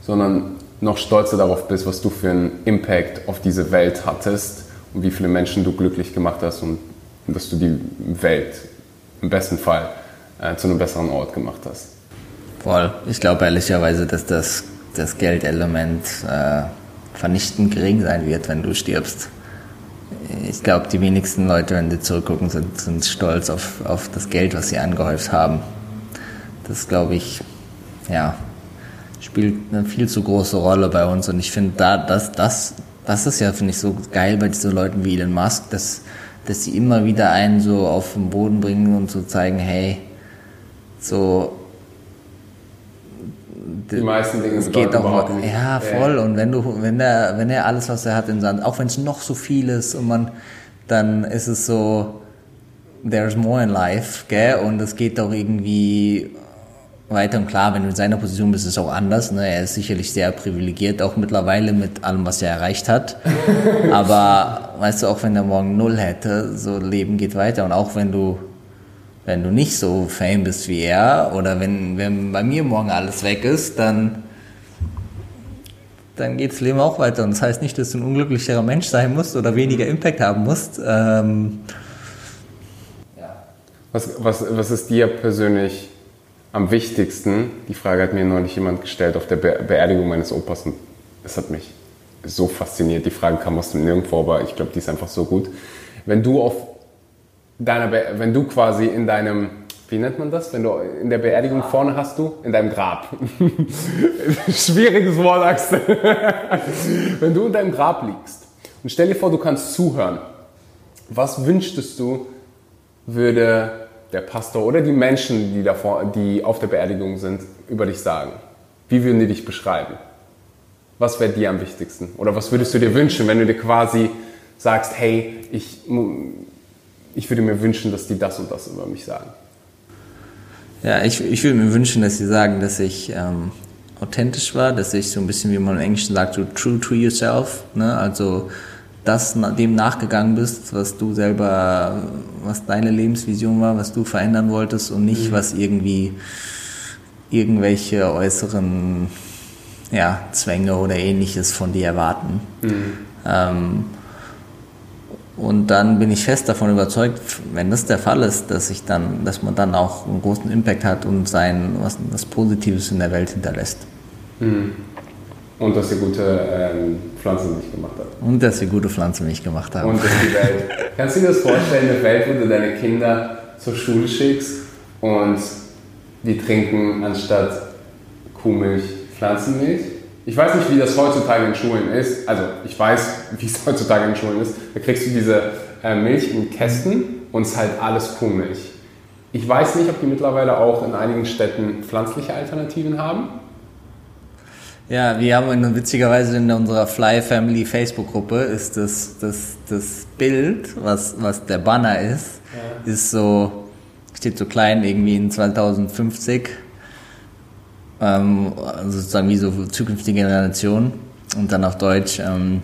sondern noch stolzer darauf bist, was du für einen Impact auf diese Welt hattest und wie viele Menschen du glücklich gemacht hast und dass du die Welt im besten Fall äh, zu einem besseren Ort gemacht hast. Voll. Ich glaube ehrlicherweise, dass das, das Geldelement äh, vernichtend gering sein wird, wenn du stirbst. Ich glaube, die wenigsten Leute, wenn sie zurückgucken, sind, sind stolz auf, auf das Geld, was sie angehäuft haben. Das glaube ich, ja, spielt eine viel zu große Rolle bei uns. Und ich finde, da, das, das, das ist ja, finde ich, so geil bei diesen Leuten wie Elon Musk, dass, dass sie immer wieder einen so auf den Boden bringen und so zeigen, hey, so. Die meisten Dinge es geht auch nicht. Ja, voll. Und wenn du, wenn er, wenn er alles, was er hat, in Sand, auch wenn es noch so viel ist und man, dann ist es so, there's more in life, gell? Und es geht doch irgendwie weiter. Und klar, wenn du in seiner Position bist, ist es auch anders. Ne? Er ist sicherlich sehr privilegiert, auch mittlerweile mit allem, was er erreicht hat. Aber weißt du, auch wenn er morgen null hätte, so Leben geht weiter. Und auch wenn du, wenn du nicht so fame bist wie er, oder wenn, wenn bei mir morgen alles weg ist, dann, dann geht das Leben auch weiter. Und das heißt nicht, dass du ein unglücklicherer Mensch sein musst oder weniger Impact haben musst. Ähm, was, was, was ist dir persönlich am wichtigsten, die Frage hat mir neulich jemand gestellt auf der Be Beerdigung meines Opas und es hat mich so fasziniert. Die Frage kam aus dem Nirgendwo, aber ich glaube, die ist einfach so gut. Wenn du auf deiner, Be wenn du quasi in deinem, wie nennt man das? Wenn du in der Beerdigung vorne hast du, in deinem Grab. Schwieriges Wort, Axel. wenn du in deinem Grab liegst und stell dir vor, du kannst zuhören. Was wünschtest du, würde der Pastor oder die Menschen, die, davor, die auf der Beerdigung sind, über dich sagen? Wie würden die dich beschreiben? Was wäre dir am wichtigsten? Oder was würdest du dir wünschen, wenn du dir quasi sagst, hey, ich, ich würde mir wünschen, dass die das und das über mich sagen? Ja, ich, ich würde mir wünschen, dass sie sagen, dass ich ähm, authentisch war, dass ich so ein bisschen, wie man im Englischen sagt, so true to yourself, ne? also das dem nachgegangen bist, was du selber, was deine Lebensvision war, was du verändern wolltest und nicht, mhm. was irgendwie irgendwelche äußeren ja, Zwänge oder ähnliches von dir erwarten. Mhm. Ähm, und dann bin ich fest davon überzeugt, wenn das der Fall ist, dass ich dann, dass man dann auch einen großen Impact hat und sein was, was Positives in der Welt hinterlässt. Mhm. Und dass ihr gute ähm, Pflanzenmilch gemacht habt. Und dass ihr gute Pflanzenmilch gemacht habt. Und dass die Welt. Kannst du dir das vorstellen, eine Welt, wo du deine Kinder zur Schule schickst und die trinken anstatt Kuhmilch Pflanzenmilch? Ich weiß nicht, wie das heutzutage in Schulen ist. Also ich weiß, wie es heutzutage in Schulen ist. Da kriegst du diese äh, Milch in Kästen und es ist halt alles Kuhmilch. Ich weiß nicht, ob die mittlerweile auch in einigen Städten pflanzliche Alternativen haben. Ja, wir haben witzigerweise in unserer Fly Family Facebook-Gruppe ist das, das, das Bild, was, was der Banner ist, ja. ist so, steht so klein irgendwie in 2050. Ähm, also sozusagen wie so zukünftige Generationen. Und dann auf Deutsch, ähm,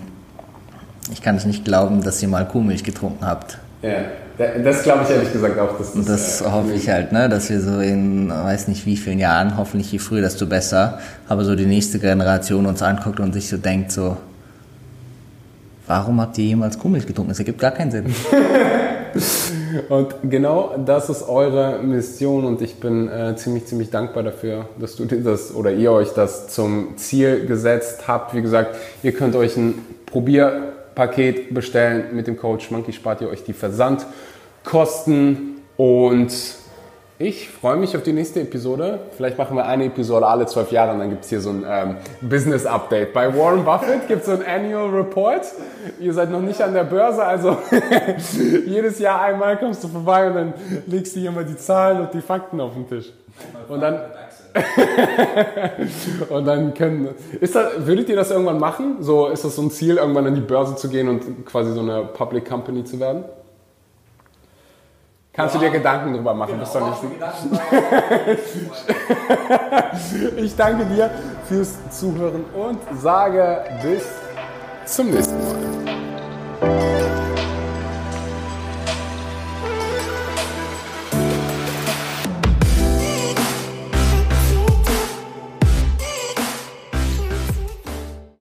ich kann es nicht glauben, dass ihr mal Kuhmilch getrunken habt. Ja. Das glaube ich ehrlich gesagt auch. Dass das, das äh, hoffe ich halt, ne, dass wir so in, weiß nicht wie vielen Jahren, hoffentlich je früher, desto besser, aber so die nächste Generation uns anguckt und sich so denkt so, warum habt ihr jemals Kuhmilch getrunken? Das ergibt gar keinen Sinn. und genau das ist eure Mission und ich bin äh, ziemlich, ziemlich dankbar dafür, dass du dir das oder ihr euch das zum Ziel gesetzt habt. Wie gesagt, ihr könnt euch ein Probier Paket bestellen. Mit dem Coach Monkey spart ihr euch die Versandkosten und ich freue mich auf die nächste Episode. Vielleicht machen wir eine Episode alle zwölf Jahre und dann gibt es hier so ein ähm, Business Update. Bei Warren Buffett gibt es so ein Annual Report. Ihr seid noch nicht an der Börse, also jedes Jahr einmal kommst du vorbei und dann legst du hier mal die Zahlen und die Fakten auf den Tisch. Und dann und dann können. Ist das, würdet ihr das irgendwann machen? So, ist das so ein Ziel, irgendwann an die Börse zu gehen und quasi so eine Public Company zu werden? Kannst ja, du dir Gedanken drüber machen? Genau, bist doch nicht ich danke dir fürs Zuhören und sage bis zum nächsten Mal.